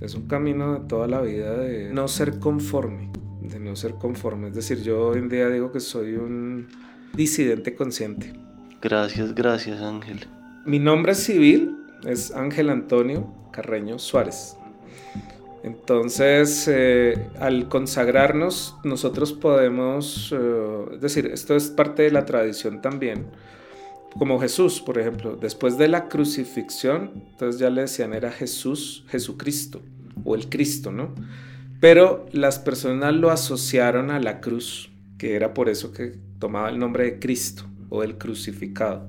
Es un camino de toda la vida de no ser conforme, de no ser conforme. Es decir, yo hoy en día digo que soy un disidente consciente. Gracias, gracias, Ángel. Mi nombre civil es Ángel Antonio Carreño Suárez. Entonces, eh, al consagrarnos, nosotros podemos, eh, es decir, esto es parte de la tradición también, como Jesús, por ejemplo, después de la crucifixión, entonces ya le decían era Jesús, Jesucristo, o el Cristo, ¿no? Pero las personas lo asociaron a la cruz, que era por eso que tomaba el nombre de Cristo o el crucificado.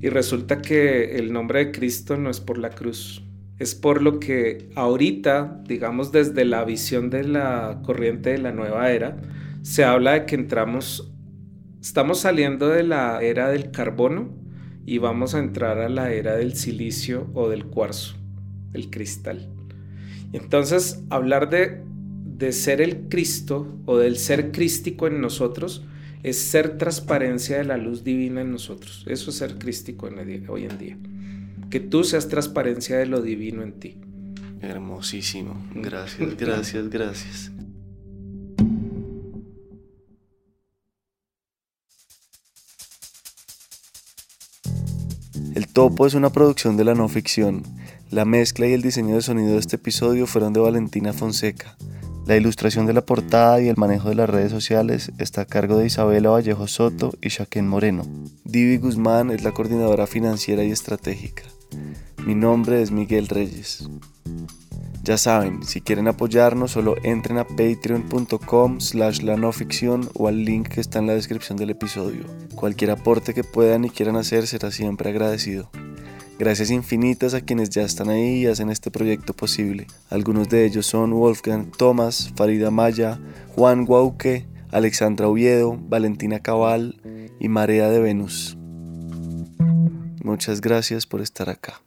Y resulta que el nombre de Cristo no es por la cruz, es por lo que ahorita, digamos desde la visión de la corriente de la nueva era, se habla de que entramos, estamos saliendo de la era del carbono y vamos a entrar a la era del silicio o del cuarzo, el cristal. Entonces, hablar de, de ser el Cristo o del ser crístico en nosotros es ser transparencia de la luz divina en nosotros. Eso es ser crístico hoy en día. Que tú seas transparencia de lo divino en ti. Hermosísimo. Gracias, gracias, gracias. El Topo es una producción de la no ficción. La mezcla y el diseño de sonido de este episodio fueron de Valentina Fonseca. La ilustración de la portada y el manejo de las redes sociales está a cargo de Isabela Vallejo Soto y Shaquén Moreno. Divi Guzmán es la coordinadora financiera y estratégica. Mi nombre es Miguel Reyes. Ya saben, si quieren apoyarnos, solo entren a patreon.com slash la no ficción o al link que está en la descripción del episodio. Cualquier aporte que puedan y quieran hacer será siempre agradecido. Gracias infinitas a quienes ya están ahí y hacen este proyecto posible. Algunos de ellos son Wolfgang Thomas, Farida Maya, Juan Guauque, Alexandra Oviedo, Valentina Cabal y Marea de Venus. Muchas gracias por estar acá.